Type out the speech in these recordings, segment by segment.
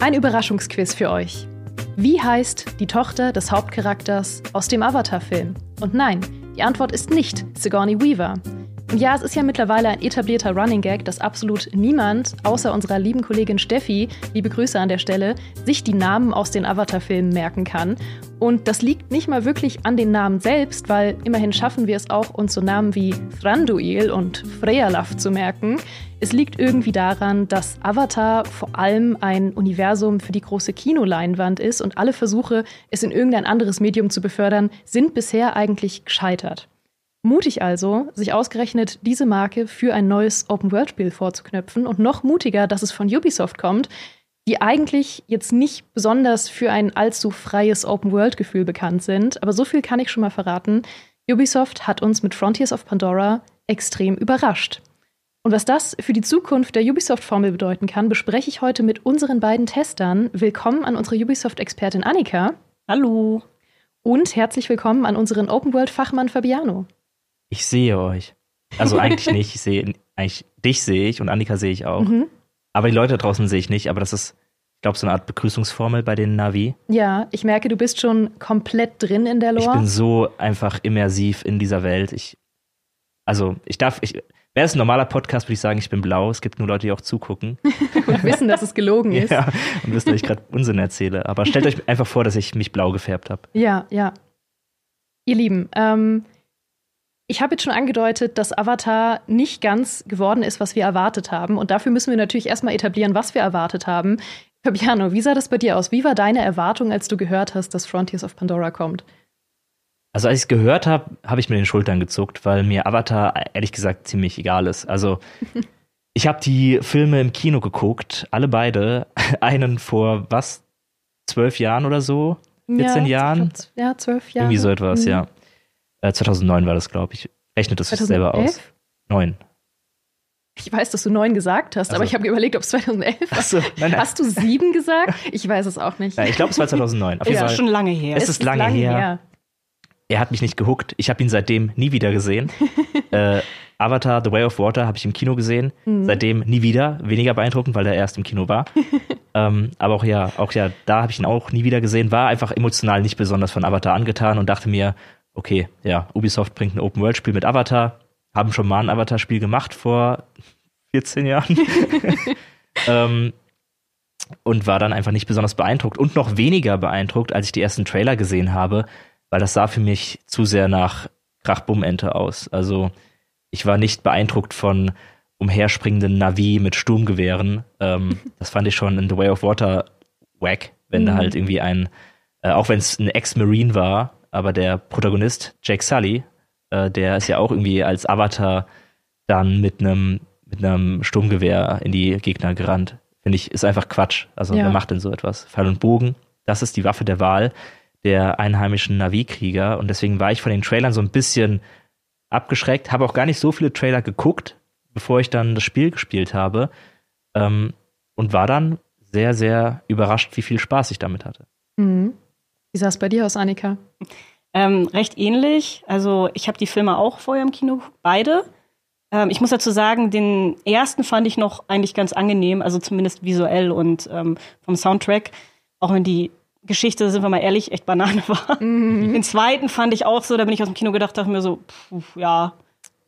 Ein Überraschungsquiz für euch. Wie heißt die Tochter des Hauptcharakters aus dem Avatar-Film? Und nein, die Antwort ist nicht Sigourney Weaver. Und ja, es ist ja mittlerweile ein etablierter Running Gag, dass absolut niemand, außer unserer lieben Kollegin Steffi, liebe Grüße an der Stelle, sich die Namen aus den Avatar-Filmen merken kann. Und das liegt nicht mal wirklich an den Namen selbst, weil immerhin schaffen wir es auch, uns so Namen wie Thranduil und Frealaf zu merken. Es liegt irgendwie daran, dass Avatar vor allem ein Universum für die große Kinoleinwand ist und alle Versuche, es in irgendein anderes Medium zu befördern, sind bisher eigentlich gescheitert. Mutig also, sich ausgerechnet diese Marke für ein neues Open-World-Spiel vorzuknöpfen und noch mutiger, dass es von Ubisoft kommt, die eigentlich jetzt nicht besonders für ein allzu freies Open-World-Gefühl bekannt sind. Aber so viel kann ich schon mal verraten. Ubisoft hat uns mit Frontiers of Pandora extrem überrascht. Und was das für die Zukunft der Ubisoft-Formel bedeuten kann, bespreche ich heute mit unseren beiden Testern. Willkommen an unsere Ubisoft-Expertin Annika. Hallo. Und herzlich willkommen an unseren Open-World-Fachmann Fabiano. Ich sehe euch. Also eigentlich nicht. Ich sehe, eigentlich dich sehe ich und Annika sehe ich auch. Mhm. Aber die Leute draußen sehe ich nicht, aber das ist, ich glaube, so eine Art Begrüßungsformel bei den Navi. Ja, ich merke, du bist schon komplett drin in der Lore. Ich bin so einfach immersiv in dieser Welt. Ich, also, ich darf, ich, wäre es ein normaler Podcast, würde ich sagen, ich bin blau. Es gibt nur Leute, die auch zugucken. und wissen, dass es gelogen ist. Ja, und wissen, dass ich gerade Unsinn erzähle. Aber stellt euch einfach vor, dass ich mich blau gefärbt habe. Ja, ja. Ihr Lieben, ähm, ich habe jetzt schon angedeutet, dass Avatar nicht ganz geworden ist, was wir erwartet haben. Und dafür müssen wir natürlich erstmal etablieren, was wir erwartet haben. Fabiano, wie sah das bei dir aus? Wie war deine Erwartung, als du gehört hast, dass Frontiers of Pandora kommt? Also als ich es gehört habe, habe ich mir den Schultern gezuckt, weil mir Avatar ehrlich gesagt ziemlich egal ist. Also ich habe die Filme im Kino geguckt, alle beide. Einen vor was? Zwölf Jahren oder so? 14 ja, Jahren? Ja, zwölf Jahre. Irgendwie so etwas, mhm. ja. 2009 äh, war das, glaube ich. Rechnet das 2011? selber aus. Neun. Ich weiß, dass du neun gesagt hast, also. aber ich habe überlegt, ob es 2011 war. So, nein, nein. Hast du sieben gesagt? Ich weiß es auch nicht. Nein, ich glaube, es war 2009. Auf ist Fall. schon lange her. Es, es ist, lange, lange her. her. Er hat mich nicht gehuckt. Ich habe ihn seitdem nie wieder gesehen. äh, Avatar, The Way of Water habe ich im Kino gesehen. Mhm. Seitdem nie wieder. Weniger beeindruckend, weil er erst im Kino war. ähm, aber auch ja, auch ja, da habe ich ihn auch nie wieder gesehen. War einfach emotional nicht besonders von Avatar angetan und dachte mir, okay, ja, Ubisoft bringt ein Open-World-Spiel mit Avatar, haben schon mal ein Avatar-Spiel gemacht vor 14 Jahren. ähm, und war dann einfach nicht besonders beeindruckt und noch weniger beeindruckt, als ich die ersten Trailer gesehen habe, weil das sah für mich zu sehr nach Krachbummente aus. Also ich war nicht beeindruckt von umherspringenden Navi mit Sturmgewehren. Ähm, das fand ich schon in The Way of Water wack, wenn mhm. da halt irgendwie ein, äh, auch wenn es ein Ex-Marine war, aber der Protagonist, Jake Sully, äh, der ist ja auch irgendwie als Avatar dann mit einem mit einem Sturmgewehr in die Gegner gerannt. Finde ich, ist einfach Quatsch. Also, ja. wer macht denn so etwas? Pfeil und Bogen. das ist die Waffe der Wahl der einheimischen Navi-Krieger. Und deswegen war ich von den Trailern so ein bisschen abgeschreckt, habe auch gar nicht so viele Trailer geguckt, bevor ich dann das Spiel gespielt habe. Ähm, und war dann sehr, sehr überrascht, wie viel Spaß ich damit hatte. Mhm. Wie sah es bei dir aus, Annika? Ähm, recht ähnlich. Also ich habe die Filme auch vorher im Kino, beide. Ähm, ich muss dazu sagen, den ersten fand ich noch eigentlich ganz angenehm, also zumindest visuell und ähm, vom Soundtrack. Auch wenn die Geschichte, sind wir mal ehrlich, echt Banane war. Mhm. Den zweiten fand ich auch so, da bin ich aus dem Kino gedacht, dachte mir so, pf, ja,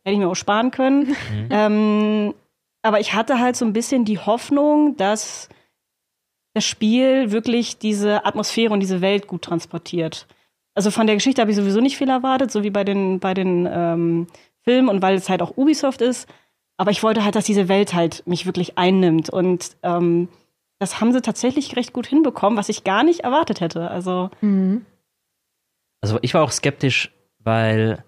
hätte ich mir auch sparen können. Mhm. Ähm, aber ich hatte halt so ein bisschen die Hoffnung, dass das Spiel wirklich diese Atmosphäre und diese Welt gut transportiert. Also von der Geschichte habe ich sowieso nicht viel erwartet, so wie bei den, bei den ähm, Filmen und weil es halt auch Ubisoft ist. Aber ich wollte halt, dass diese Welt halt mich wirklich einnimmt. Und ähm, das haben sie tatsächlich recht gut hinbekommen, was ich gar nicht erwartet hätte. Also, mhm. also ich war auch skeptisch, weil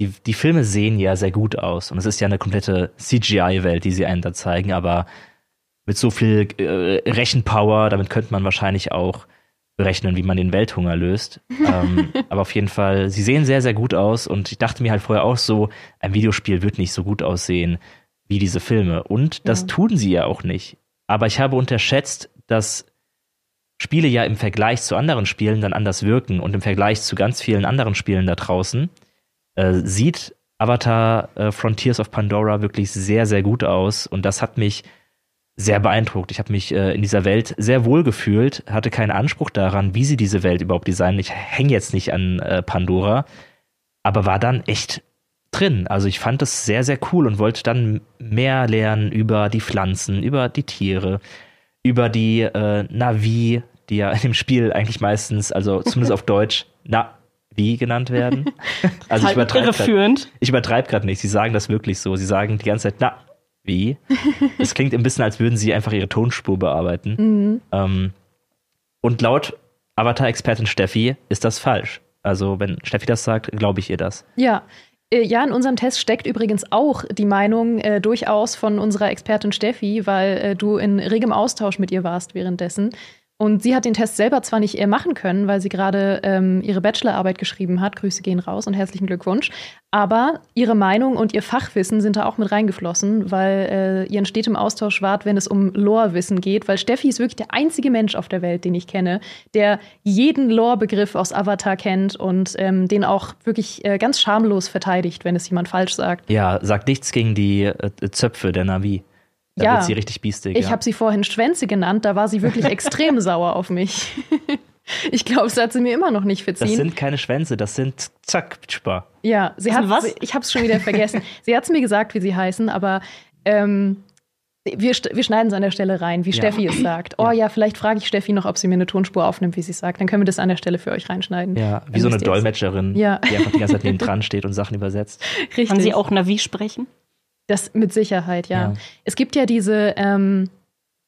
die, die Filme sehen ja sehr gut aus. Und es ist ja eine komplette CGI-Welt, die sie einen da zeigen, aber mit so viel äh, Rechenpower, damit könnte man wahrscheinlich auch berechnen, wie man den Welthunger löst. ähm, aber auf jeden Fall, sie sehen sehr, sehr gut aus und ich dachte mir halt vorher auch so, ein Videospiel wird nicht so gut aussehen wie diese Filme. Und das ja. tun sie ja auch nicht. Aber ich habe unterschätzt, dass Spiele ja im Vergleich zu anderen Spielen dann anders wirken und im Vergleich zu ganz vielen anderen Spielen da draußen äh, sieht Avatar äh, Frontiers of Pandora wirklich sehr, sehr gut aus und das hat mich sehr beeindruckt. Ich habe mich äh, in dieser Welt sehr wohl gefühlt, hatte keinen Anspruch daran, wie sie diese Welt überhaupt designen. Ich hänge jetzt nicht an äh, Pandora, aber war dann echt drin. Also ich fand das sehr, sehr cool und wollte dann mehr lernen über die Pflanzen, über die Tiere, über die äh, Navi, die ja in dem Spiel eigentlich meistens, also zumindest auf Deutsch, Navi genannt werden. Also ich übertreibe grad, ich übertreibe gerade nicht. Sie sagen das wirklich so. Sie sagen die ganze Zeit Na wie. Es klingt ein bisschen, als würden sie einfach ihre Tonspur bearbeiten. Mhm. Ähm, und laut Avatar-Expertin Steffi ist das falsch. Also, wenn Steffi das sagt, glaube ich ihr das. Ja. Äh, ja, in unserem Test steckt übrigens auch die Meinung äh, durchaus von unserer Expertin Steffi, weil äh, du in regem Austausch mit ihr warst währenddessen. Und sie hat den Test selber zwar nicht eher machen können, weil sie gerade ähm, ihre Bachelorarbeit geschrieben hat. Grüße gehen raus und herzlichen Glückwunsch. Aber ihre Meinung und ihr Fachwissen sind da auch mit reingeflossen, weil äh, ihr in stetem Austausch wart, wenn es um Lore-Wissen geht. Weil Steffi ist wirklich der einzige Mensch auf der Welt, den ich kenne, der jeden Lore-Begriff aus Avatar kennt und ähm, den auch wirklich äh, ganz schamlos verteidigt, wenn es jemand falsch sagt. Ja, sagt nichts gegen die äh, Zöpfe der Navi. Da ja, wird sie richtig biestig. Ich ja. habe sie vorhin Schwänze genannt, da war sie wirklich extrem sauer auf mich. ich glaube, das hat sie mir immer noch nicht verziehen. Das sind keine Schwänze, das sind Zack, Tschpa. Ja, sie hat, was? ich habe es schon wieder vergessen. sie hat es mir gesagt, wie sie heißen, aber ähm, wir, wir schneiden es an der Stelle rein, wie ja. Steffi es sagt. Oh ja, ja vielleicht frage ich Steffi noch, ob sie mir eine Tonspur aufnimmt, wie sie es sagt. Dann können wir das an der Stelle für euch reinschneiden. Ja, wie so eine Dolmetscherin, ja. die einfach die ganze Zeit neben dran steht und Sachen übersetzt. Richtig. Kann sie auch Navi sprechen? Das mit Sicherheit, ja. ja. Es gibt ja diese, ähm,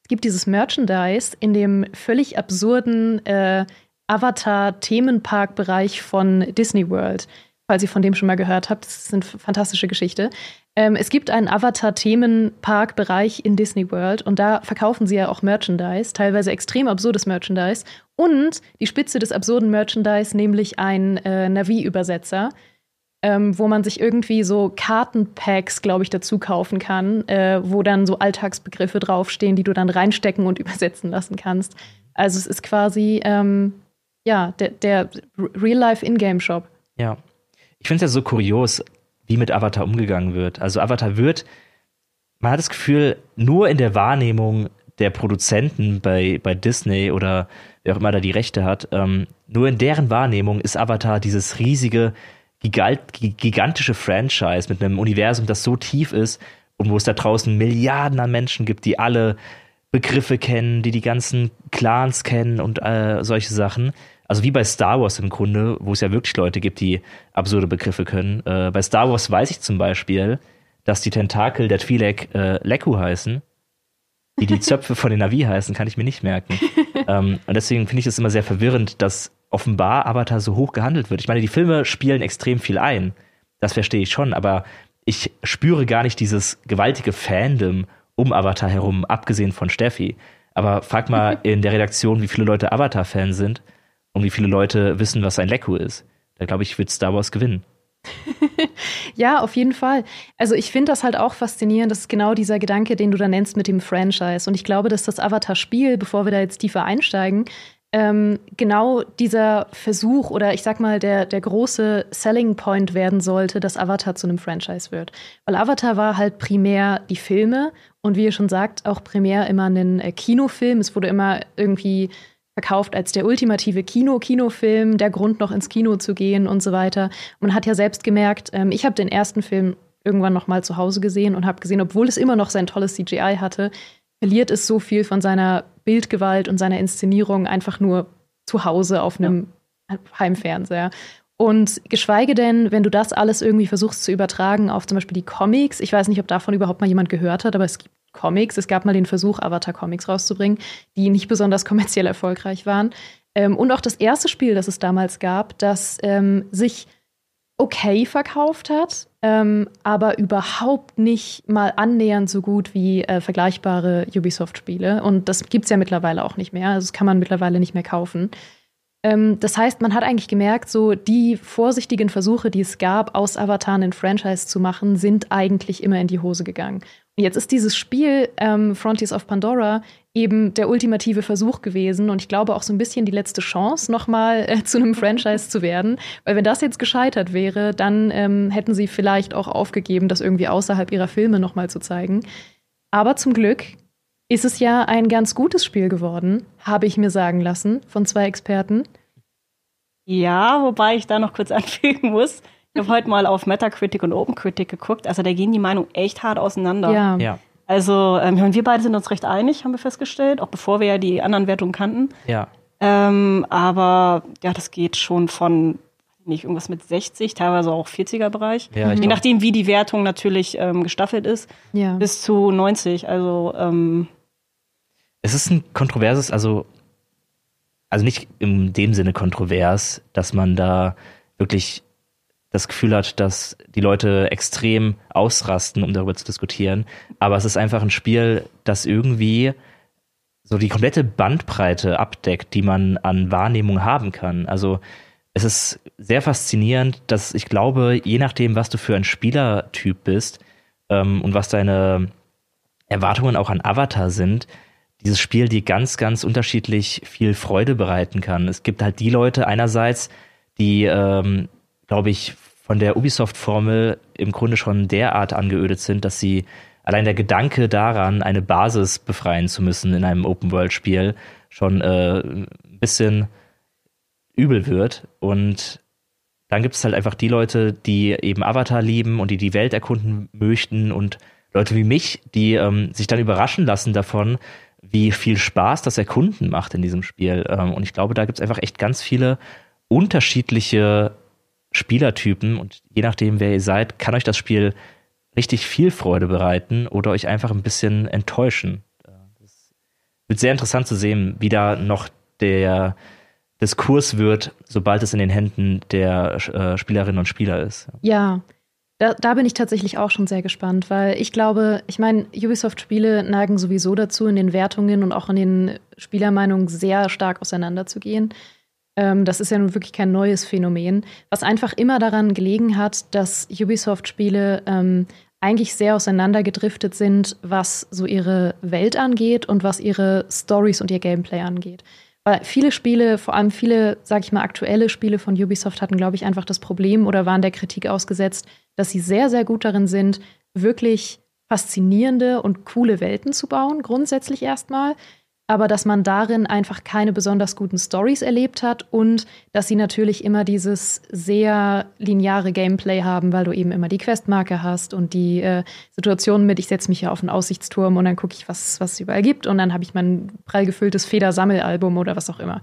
es gibt dieses Merchandise in dem völlig absurden äh, Avatar-Themenpark-Bereich von Disney World. Falls ihr von dem schon mal gehört habt, das ist eine fantastische Geschichte. Ähm, es gibt einen Avatar-Themenpark-Bereich in Disney World und da verkaufen sie ja auch Merchandise, teilweise extrem absurdes Merchandise. Und die Spitze des absurden Merchandise, nämlich ein äh, Navi-Übersetzer ähm, wo man sich irgendwie so Kartenpacks, glaube ich, dazu kaufen kann, äh, wo dann so Alltagsbegriffe draufstehen, die du dann reinstecken und übersetzen lassen kannst. Also es ist quasi ähm, ja der, der Real-Life-In-Game-Shop. Ja. Ich finde es ja so kurios, wie mit Avatar umgegangen wird. Also Avatar wird, man hat das Gefühl, nur in der Wahrnehmung der Produzenten bei, bei Disney oder wer auch immer da die Rechte hat, ähm, nur in deren Wahrnehmung ist Avatar dieses riesige gigantische Franchise mit einem Universum, das so tief ist und wo es da draußen Milliarden an Menschen gibt, die alle Begriffe kennen, die die ganzen Clans kennen und äh, solche Sachen. Also wie bei Star Wars im Grunde, wo es ja wirklich Leute gibt, die absurde Begriffe können. Äh, bei Star Wars weiß ich zum Beispiel, dass die Tentakel der Twi'lek äh, Leku heißen. Wie die Zöpfe von den Navi heißen, kann ich mir nicht merken. ähm, und deswegen finde ich es immer sehr verwirrend, dass offenbar Avatar so hoch gehandelt wird. Ich meine, die Filme spielen extrem viel ein. Das verstehe ich schon, aber ich spüre gar nicht dieses gewaltige Fandom um Avatar herum, abgesehen von Steffi. Aber frag mal in der Redaktion, wie viele Leute Avatar-Fan sind und wie viele Leute wissen, was ein Leku ist. Da glaube ich, wird Star Wars gewinnen. ja, auf jeden Fall. Also ich finde das halt auch faszinierend. Das ist genau dieser Gedanke, den du da nennst mit dem Franchise. Und ich glaube, dass das Avatar-Spiel, bevor wir da jetzt tiefer einsteigen, ähm, genau dieser Versuch oder ich sag mal der, der große Selling Point werden sollte, dass Avatar zu einem Franchise wird. Weil Avatar war halt primär die Filme und wie ihr schon sagt, auch primär immer ein äh, Kinofilm. Es wurde immer irgendwie verkauft als der ultimative Kino-Kinofilm, der Grund noch ins Kino zu gehen und so weiter. Man hat ja selbst gemerkt, ähm, ich habe den ersten Film irgendwann noch mal zu Hause gesehen und habe gesehen, obwohl es immer noch sein tolles CGI hatte, verliert es so viel von seiner Bildgewalt und seiner Inszenierung einfach nur zu Hause auf einem ja. Heimfernseher. Und geschweige denn, wenn du das alles irgendwie versuchst zu übertragen auf zum Beispiel die Comics, ich weiß nicht, ob davon überhaupt mal jemand gehört hat, aber es gibt Comics. Es gab mal den Versuch, Avatar-Comics rauszubringen, die nicht besonders kommerziell erfolgreich waren. Ähm, und auch das erste Spiel, das es damals gab, das ähm, sich okay verkauft hat, ähm, aber überhaupt nicht mal annähernd so gut wie äh, vergleichbare Ubisoft-Spiele. Und das gibt es ja mittlerweile auch nicht mehr. Also das kann man mittlerweile nicht mehr kaufen. Ähm, das heißt, man hat eigentlich gemerkt, so die vorsichtigen Versuche, die es gab, aus Avatar einen Franchise zu machen, sind eigentlich immer in die Hose gegangen. Jetzt ist dieses Spiel ähm, Frontiers of Pandora eben der ultimative Versuch gewesen und ich glaube auch so ein bisschen die letzte Chance, nochmal äh, zu einem Franchise zu werden. Weil wenn das jetzt gescheitert wäre, dann ähm, hätten sie vielleicht auch aufgegeben, das irgendwie außerhalb ihrer Filme nochmal zu zeigen. Aber zum Glück ist es ja ein ganz gutes Spiel geworden, habe ich mir sagen lassen von zwei Experten. Ja, wobei ich da noch kurz anfügen muss. Ich habe heute mal auf Metacritic und OpenCritic geguckt. Also da gehen die Meinungen echt hart auseinander. Ja. Ja. Also ähm, wir beide sind uns recht einig, haben wir festgestellt, auch bevor wir ja die anderen Wertungen kannten. Ja. Ähm, aber ja, das geht schon von nicht irgendwas mit 60, teilweise auch 40er Bereich. Ja, ich Je nachdem, wie die Wertung natürlich ähm, gestaffelt ist, Ja. bis zu 90. Also ähm, Es ist ein kontroverses, also, also nicht in dem Sinne kontrovers, dass man da wirklich das Gefühl hat, dass die Leute extrem ausrasten, um darüber zu diskutieren. Aber es ist einfach ein Spiel, das irgendwie so die komplette Bandbreite abdeckt, die man an Wahrnehmung haben kann. Also es ist sehr faszinierend, dass ich glaube, je nachdem, was du für ein Spielertyp bist ähm, und was deine Erwartungen auch an Avatar sind, dieses Spiel dir ganz, ganz unterschiedlich viel Freude bereiten kann. Es gibt halt die Leute einerseits, die, ähm, glaube ich, von der Ubisoft-Formel im Grunde schon derart angeödet sind, dass sie allein der Gedanke daran, eine Basis befreien zu müssen in einem Open-World-Spiel, schon äh, ein bisschen übel wird. Und dann gibt es halt einfach die Leute, die eben Avatar lieben und die die Welt erkunden möchten und Leute wie mich, die ähm, sich dann überraschen lassen davon, wie viel Spaß das Erkunden macht in diesem Spiel. Ähm, und ich glaube, da gibt es einfach echt ganz viele unterschiedliche Spielertypen und je nachdem, wer ihr seid, kann euch das Spiel richtig viel Freude bereiten oder euch einfach ein bisschen enttäuschen. Das wird sehr interessant zu sehen, wie da noch der Diskurs wird, sobald es in den Händen der äh, Spielerinnen und Spieler ist. Ja, da, da bin ich tatsächlich auch schon sehr gespannt, weil ich glaube, ich meine, Ubisoft-Spiele neigen sowieso dazu, in den Wertungen und auch in den Spielermeinungen sehr stark auseinanderzugehen. Ähm, das ist ja nun wirklich kein neues Phänomen, was einfach immer daran gelegen hat, dass Ubisoft-Spiele ähm, eigentlich sehr auseinandergedriftet sind, was so ihre Welt angeht und was ihre Stories und ihr Gameplay angeht. Weil viele Spiele, vor allem viele, sag ich mal, aktuelle Spiele von Ubisoft hatten, glaube ich, einfach das Problem oder waren der Kritik ausgesetzt, dass sie sehr, sehr gut darin sind, wirklich faszinierende und coole Welten zu bauen, grundsätzlich erstmal. Aber dass man darin einfach keine besonders guten Stories erlebt hat und dass sie natürlich immer dieses sehr lineare Gameplay haben, weil du eben immer die Questmarke hast und die äh, Situation mit, ich setze mich hier auf einen Aussichtsturm und dann gucke ich, was, was es überall gibt und dann habe ich mein prall gefülltes Federsammelalbum oder was auch immer.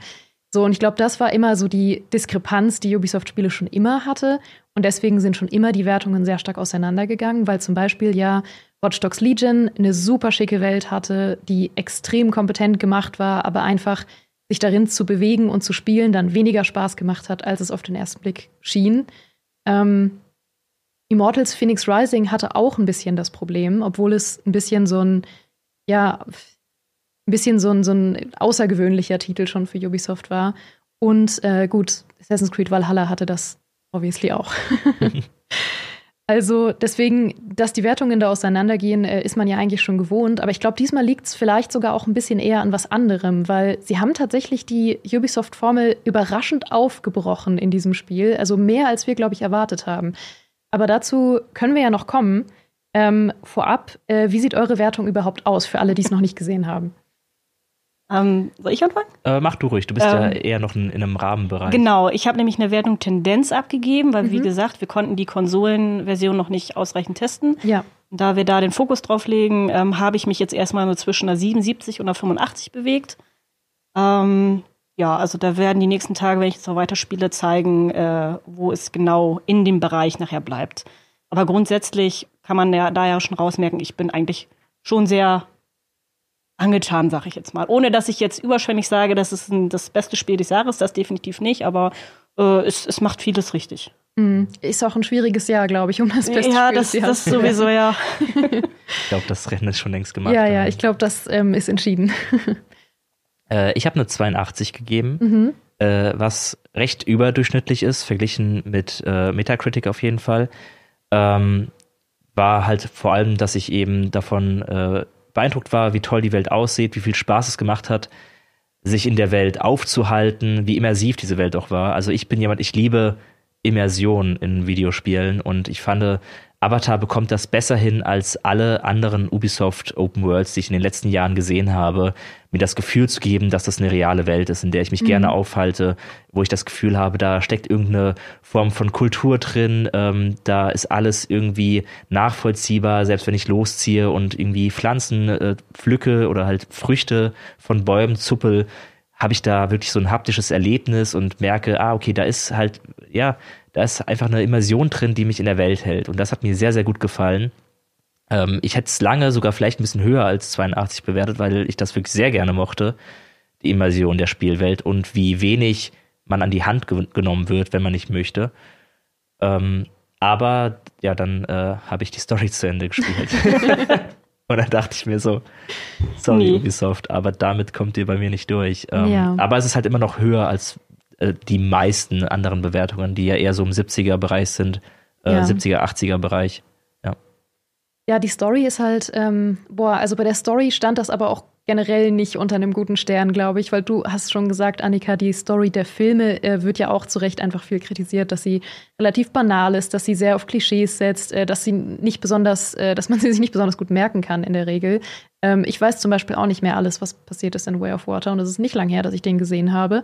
So, und ich glaube, das war immer so die Diskrepanz, die Ubisoft-Spiele schon immer hatte. Und deswegen sind schon immer die Wertungen sehr stark auseinandergegangen, weil zum Beispiel ja Watch Dogs Legion eine super schicke Welt hatte, die extrem kompetent gemacht war, aber einfach sich darin zu bewegen und zu spielen dann weniger Spaß gemacht hat, als es auf den ersten Blick schien. Ähm, Immortals Phoenix Rising hatte auch ein bisschen das Problem, obwohl es ein bisschen so ein, ja, ein bisschen so ein, so ein außergewöhnlicher Titel schon für Ubisoft war. Und äh, gut, Assassin's Creed Valhalla hatte das obviously auch. Also deswegen, dass die Wertungen da auseinandergehen, äh, ist man ja eigentlich schon gewohnt. Aber ich glaube, diesmal liegt es vielleicht sogar auch ein bisschen eher an was anderem, weil sie haben tatsächlich die Ubisoft-Formel überraschend aufgebrochen in diesem Spiel. Also mehr, als wir, glaube ich, erwartet haben. Aber dazu können wir ja noch kommen. Ähm, vorab, äh, wie sieht eure Wertung überhaupt aus für alle, die es noch nicht gesehen haben? Ähm, soll ich anfangen? Äh, mach du ruhig, du bist ähm, ja eher noch in, in, einem Rahmenbereich. Genau, ich habe nämlich eine Wertung Tendenz abgegeben, weil, mhm. wie gesagt, wir konnten die Konsolenversion noch nicht ausreichend testen. Ja. Da wir da den Fokus drauf legen, ähm, habe ich mich jetzt erstmal nur zwischen einer 77 und einer 85 bewegt. Ähm, ja, also da werden die nächsten Tage, wenn ich jetzt noch weiterspiele, zeigen, äh, wo es genau in dem Bereich nachher bleibt. Aber grundsätzlich kann man ja da ja schon rausmerken, ich bin eigentlich schon sehr angetan, sag ich jetzt mal. Ohne dass ich jetzt überschwänglich sage, das ist ein, das beste Spiel des Jahres, das definitiv nicht, aber äh, es, es macht vieles richtig. Mhm. Ist auch ein schwieriges Jahr, glaube ich, um das beste ja, Spiel das, des Jahres. Ja, das sowieso, ja. ich glaube, das Rennen ist schon längst gemacht. Ja, ja, ich glaube, das ähm, ist entschieden. äh, ich habe eine 82 gegeben, mhm. äh, was recht überdurchschnittlich ist, verglichen mit äh, Metacritic auf jeden Fall. Ähm, war halt vor allem, dass ich eben davon äh, beeindruckt war, wie toll die Welt aussieht, wie viel Spaß es gemacht hat, sich in der Welt aufzuhalten, wie immersiv diese Welt auch war. Also ich bin jemand, ich liebe Immersion in Videospielen und ich fand, Avatar bekommt das besser hin als alle anderen Ubisoft Open Worlds, die ich in den letzten Jahren gesehen habe, mir das Gefühl zu geben, dass das eine reale Welt ist, in der ich mich mhm. gerne aufhalte, wo ich das Gefühl habe, da steckt irgendeine Form von Kultur drin, ähm, da ist alles irgendwie nachvollziehbar, selbst wenn ich losziehe und irgendwie Pflanzen äh, pflücke oder halt Früchte von Bäumen zuppel, habe ich da wirklich so ein haptisches Erlebnis und merke, ah, okay, da ist halt, ja, da ist einfach eine Immersion drin, die mich in der Welt hält. Und das hat mir sehr, sehr gut gefallen. Ähm, ich hätte es lange sogar vielleicht ein bisschen höher als 82 bewertet, weil ich das wirklich sehr gerne mochte, die Immersion der Spielwelt und wie wenig man an die Hand ge genommen wird, wenn man nicht möchte. Ähm, aber ja, dann äh, habe ich die Story zu Ende gespielt. Und dann dachte ich mir so, sorry nee. Ubisoft, aber damit kommt ihr bei mir nicht durch. Ähm, ja. Aber es ist halt immer noch höher als äh, die meisten anderen Bewertungen, die ja eher so im 70er-Bereich sind, äh, ja. 70er, 80er-Bereich. Ja. ja, die Story ist halt, ähm, boah, also bei der Story stand das aber auch generell nicht unter einem guten Stern, glaube ich, weil du hast schon gesagt, Annika, die Story der Filme äh, wird ja auch zu Recht einfach viel kritisiert, dass sie relativ banal ist, dass sie sehr auf Klischees setzt, äh, dass sie nicht besonders, äh, dass man sie sich nicht besonders gut merken kann in der Regel. Ähm, ich weiß zum Beispiel auch nicht mehr alles, was passiert ist in Way of Water und es ist nicht lang her, dass ich den gesehen habe.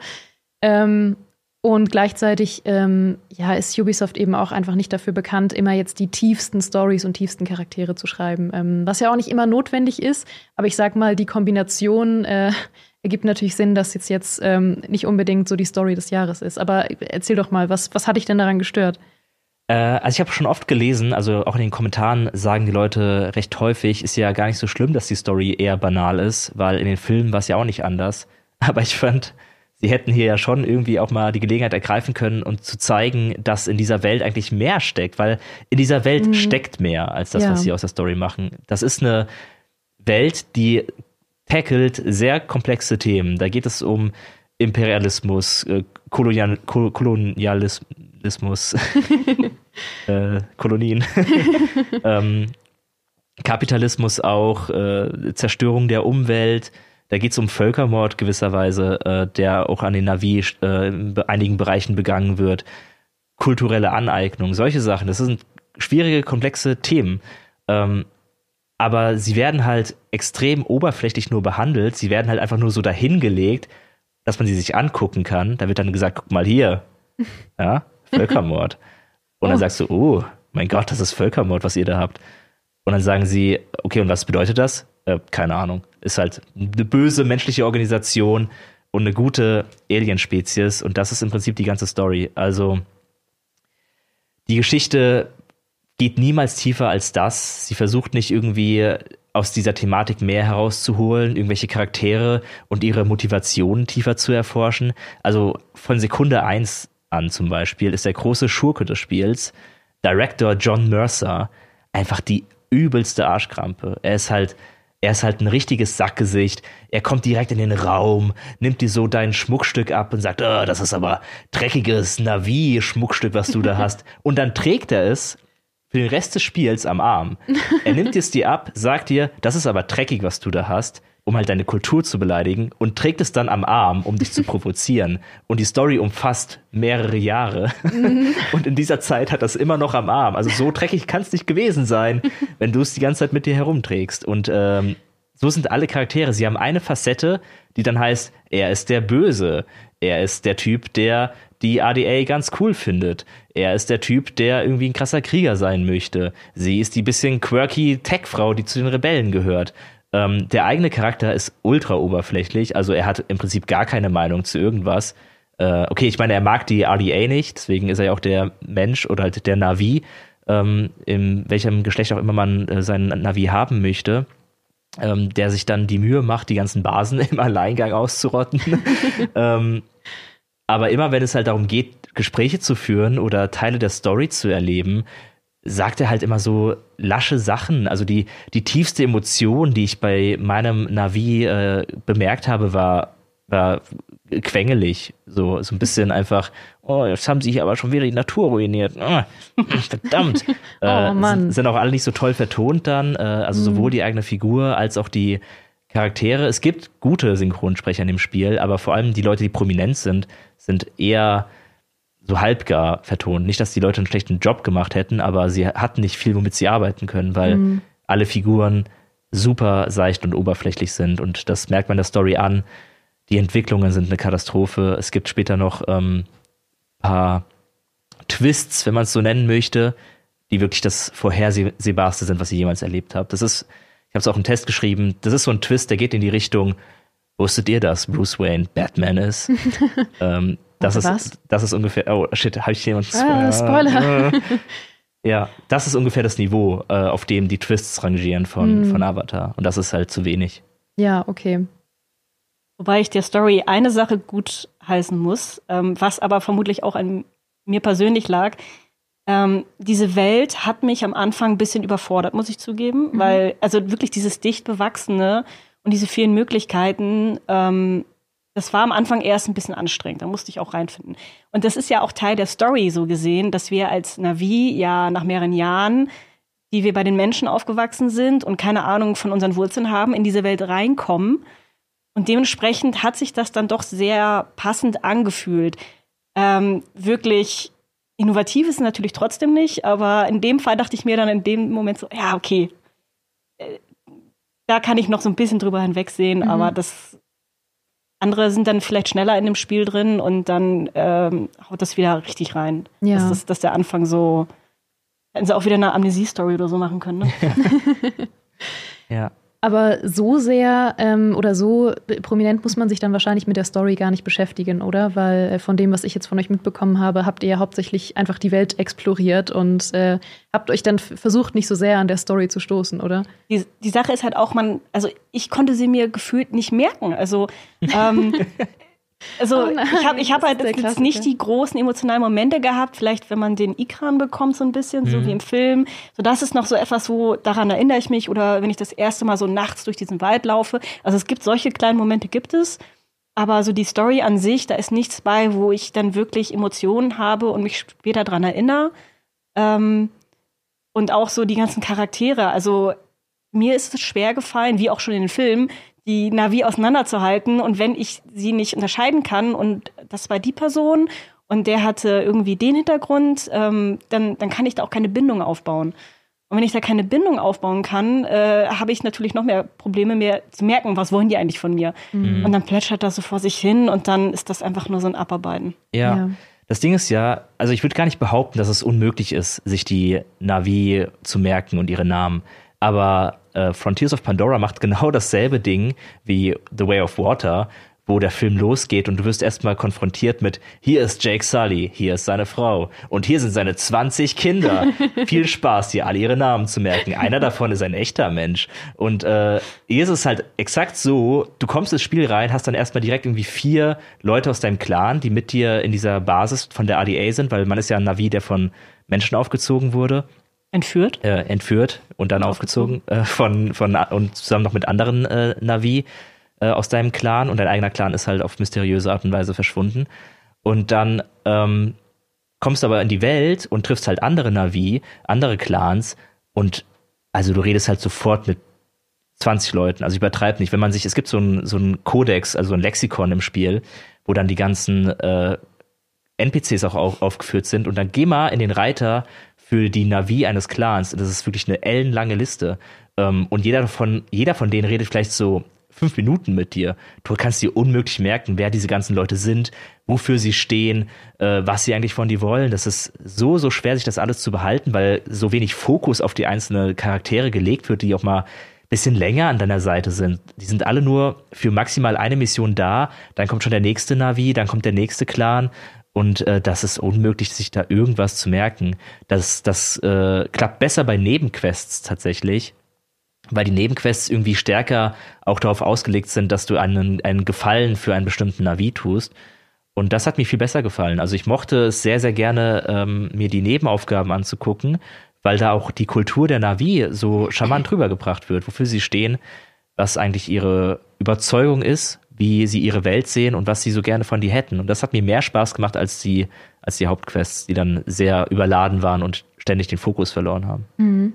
Ähm, und gleichzeitig ähm, ja, ist Ubisoft eben auch einfach nicht dafür bekannt, immer jetzt die tiefsten Stories und tiefsten Charaktere zu schreiben. Ähm, was ja auch nicht immer notwendig ist. Aber ich sag mal, die Kombination äh, ergibt natürlich Sinn, dass jetzt jetzt ähm, nicht unbedingt so die Story des Jahres ist. Aber erzähl doch mal, was, was hat dich denn daran gestört? Äh, also ich habe schon oft gelesen, also auch in den Kommentaren sagen die Leute recht häufig, ist ja gar nicht so schlimm, dass die Story eher banal ist, weil in den Filmen war es ja auch nicht anders. Aber ich fand, sie hätten hier ja schon irgendwie auch mal die Gelegenheit ergreifen können und zu zeigen, dass in dieser Welt eigentlich mehr steckt, weil in dieser Welt mhm. steckt mehr als das, ja. was sie aus der Story machen. Das ist eine Welt, die tackelt sehr komplexe Themen. Da geht es um Imperialismus, äh, Kolonial Kolonialismus, äh, Kolonien, ähm, Kapitalismus auch, äh, Zerstörung der Umwelt, da geht es um Völkermord gewisserweise, äh, der auch an den Navi äh, in einigen Bereichen begangen wird. Kulturelle Aneignung, solche Sachen. Das sind schwierige, komplexe Themen. Ähm, aber sie werden halt extrem oberflächlich nur behandelt. Sie werden halt einfach nur so dahingelegt, dass man sie sich angucken kann. Da wird dann gesagt, guck mal hier. Ja, Völkermord. Und dann oh. sagst du, oh, mein Gott, das ist Völkermord, was ihr da habt. Und dann sagen sie, okay, und was bedeutet das? Äh, keine Ahnung. Ist halt eine böse menschliche Organisation und eine gute Alienspezies. Und das ist im Prinzip die ganze Story. Also die Geschichte geht niemals tiefer als das. Sie versucht nicht irgendwie aus dieser Thematik mehr herauszuholen, irgendwelche Charaktere und ihre Motivationen tiefer zu erforschen. Also von Sekunde eins an zum Beispiel ist der große Schurke des Spiels, Director John Mercer, einfach die übelste Arschkrampe. Er ist halt er ist halt ein richtiges Sackgesicht. Er kommt direkt in den Raum, nimmt dir so dein Schmuckstück ab und sagt, oh, das ist aber dreckiges Navi-Schmuckstück, was du da hast. Und dann trägt er es für den Rest des Spiels am Arm. Er nimmt es dir ab, sagt dir, das ist aber dreckig, was du da hast um halt deine Kultur zu beleidigen und trägt es dann am Arm, um dich zu provozieren. Und die Story umfasst mehrere Jahre. Mhm. und in dieser Zeit hat das immer noch am Arm. Also so dreckig kann es nicht gewesen sein, wenn du es die ganze Zeit mit dir herumträgst. Und ähm, so sind alle Charaktere. Sie haben eine Facette, die dann heißt, er ist der Böse. Er ist der Typ, der die ADA ganz cool findet. Er ist der Typ, der irgendwie ein krasser Krieger sein möchte. Sie ist die bisschen quirky Tech-Frau, die zu den Rebellen gehört. Ähm, der eigene Charakter ist ultra oberflächlich, also er hat im Prinzip gar keine Meinung zu irgendwas. Äh, okay, ich meine, er mag die RDA nicht, deswegen ist er ja auch der Mensch oder halt der Navi, ähm, in welchem Geschlecht auch immer man äh, seinen Navi haben möchte. Ähm, der sich dann die Mühe macht, die ganzen Basen im Alleingang auszurotten. ähm, aber immer wenn es halt darum geht, Gespräche zu führen oder Teile der Story zu erleben, sagt er halt immer so lasche Sachen. Also die, die tiefste Emotion, die ich bei meinem Navi äh, bemerkt habe, war, war quengelig. So, so ein bisschen einfach, oh, jetzt haben sie hier aber schon wieder die Natur ruiniert. Oh, verdammt. oh äh, Mann. Sind auch alle nicht so toll vertont dann. Äh, also mhm. sowohl die eigene Figur als auch die Charaktere. Es gibt gute Synchronsprecher in dem Spiel, aber vor allem die Leute, die prominent sind, sind eher so halbgar vertont. Nicht, dass die Leute einen schlechten Job gemacht hätten, aber sie hatten nicht viel, womit sie arbeiten können, weil mhm. alle Figuren super seicht und oberflächlich sind. Und das merkt man der Story an. Die Entwicklungen sind eine Katastrophe. Es gibt später noch ähm, paar Twists, wenn man es so nennen möchte, die wirklich das vorhersehbarste sind, was ich jemals erlebt habe. Das ist, ich habe es auch im Test geschrieben, das ist so ein Twist, der geht in die Richtung, wusstet ihr, dass Bruce Wayne Batman ist? ähm, das ist, was? das ist ungefähr, oh shit, habe ich jemanden ah, Spoiler. ja, das ist ungefähr das Niveau, äh, auf dem die Twists rangieren von, mm. von Avatar. Und das ist halt zu wenig. Ja, okay. Wobei ich der Story eine Sache gut heißen muss, ähm, was aber vermutlich auch an mir persönlich lag. Ähm, diese Welt hat mich am Anfang ein bisschen überfordert, muss ich zugeben, mhm. weil, also wirklich dieses dicht bewachsene und diese vielen Möglichkeiten, ähm, das war am Anfang erst ein bisschen anstrengend, da musste ich auch reinfinden. Und das ist ja auch Teil der Story so gesehen, dass wir als Navi ja nach mehreren Jahren, die wir bei den Menschen aufgewachsen sind und keine Ahnung von unseren Wurzeln haben, in diese Welt reinkommen. Und dementsprechend hat sich das dann doch sehr passend angefühlt. Ähm, wirklich innovativ ist es natürlich trotzdem nicht, aber in dem Fall dachte ich mir dann in dem Moment so, ja, okay, äh, da kann ich noch so ein bisschen drüber hinwegsehen, mhm. aber das andere sind dann vielleicht schneller in dem Spiel drin und dann ähm, haut das wieder richtig rein. Ja. Dass, das, dass der Anfang so. Hätten sie auch wieder eine Amnesie-Story oder so machen können. Ne? ja. Aber so sehr ähm, oder so prominent muss man sich dann wahrscheinlich mit der Story gar nicht beschäftigen, oder? Weil äh, von dem, was ich jetzt von euch mitbekommen habe, habt ihr ja hauptsächlich einfach die Welt exploriert und äh, habt euch dann versucht, nicht so sehr an der Story zu stoßen, oder? Die, die Sache ist halt auch, man, also ich konnte sie mir gefühlt nicht merken. Also ähm, Also oh ich habe ich hab halt jetzt nicht die großen emotionalen Momente gehabt, vielleicht wenn man den Ikran bekommt so ein bisschen, mhm. so wie im Film. So das ist noch so etwas, wo daran erinnere ich mich oder wenn ich das erste Mal so nachts durch diesen Wald laufe. Also es gibt solche kleinen Momente gibt es, aber so die Story an sich, da ist nichts bei, wo ich dann wirklich Emotionen habe und mich später daran erinnere. Ähm, und auch so die ganzen Charaktere. Also mir ist es schwer gefallen, wie auch schon in den Filmen, die Navi auseinanderzuhalten. Und wenn ich sie nicht unterscheiden kann und das war die Person und der hatte irgendwie den Hintergrund, ähm, dann, dann kann ich da auch keine Bindung aufbauen. Und wenn ich da keine Bindung aufbauen kann, äh, habe ich natürlich noch mehr Probleme, mir zu merken, was wollen die eigentlich von mir. Mhm. Und dann plätschert das so vor sich hin und dann ist das einfach nur so ein Abarbeiten. Ja. ja. Das Ding ist ja, also ich würde gar nicht behaupten, dass es unmöglich ist, sich die Navi zu merken und ihre Namen. Aber äh, Frontiers of Pandora macht genau dasselbe Ding wie The Way of Water, wo der Film losgeht und du wirst erstmal konfrontiert mit, hier ist Jake Sully, hier ist seine Frau und hier sind seine 20 Kinder. Viel Spaß, dir alle ihre Namen zu merken. Einer davon ist ein echter Mensch. Und äh, hier ist es halt exakt so, du kommst ins Spiel rein, hast dann erstmal direkt irgendwie vier Leute aus deinem Clan, die mit dir in dieser Basis von der ADA sind, weil man ist ja ein Navi, der von Menschen aufgezogen wurde. Entführt, äh, entführt und dann aufgezogen, äh, von, von und zusammen noch mit anderen äh, Navi äh, aus deinem Clan und dein eigener Clan ist halt auf mysteriöse Art und Weise verschwunden. Und dann ähm, kommst du aber in die Welt und triffst halt andere Navi, andere Clans und also du redest halt sofort mit 20 Leuten. Also übertreib nicht. Wenn man sich, es gibt so ein, so ein Kodex, also ein Lexikon im Spiel, wo dann die ganzen äh, NPCs auch auf, aufgeführt sind und dann geh mal in den Reiter für die Navi eines Clans. Das ist wirklich eine ellenlange Liste. Ähm, und jeder von, jeder von denen redet vielleicht so fünf Minuten mit dir. Du kannst dir unmöglich merken, wer diese ganzen Leute sind, wofür sie stehen, äh, was sie eigentlich von dir wollen. Das ist so, so schwer, sich das alles zu behalten, weil so wenig Fokus auf die einzelnen Charaktere gelegt wird, die auch mal ein bisschen länger an deiner Seite sind. Die sind alle nur für maximal eine Mission da, dann kommt schon der nächste Navi, dann kommt der nächste Clan und äh, das ist unmöglich, sich da irgendwas zu merken. Das, das äh, klappt besser bei Nebenquests tatsächlich weil die Nebenquests irgendwie stärker auch darauf ausgelegt sind, dass du einen, einen Gefallen für einen bestimmten Navi tust. Und das hat mir viel besser gefallen. Also ich mochte es sehr, sehr gerne, ähm, mir die Nebenaufgaben anzugucken, weil da auch die Kultur der Navi so charmant rübergebracht wird, wofür sie stehen, was eigentlich ihre Überzeugung ist, wie sie ihre Welt sehen und was sie so gerne von dir hätten. Und das hat mir mehr Spaß gemacht als die, als die Hauptquests, die dann sehr überladen waren und ständig den Fokus verloren haben. Mhm.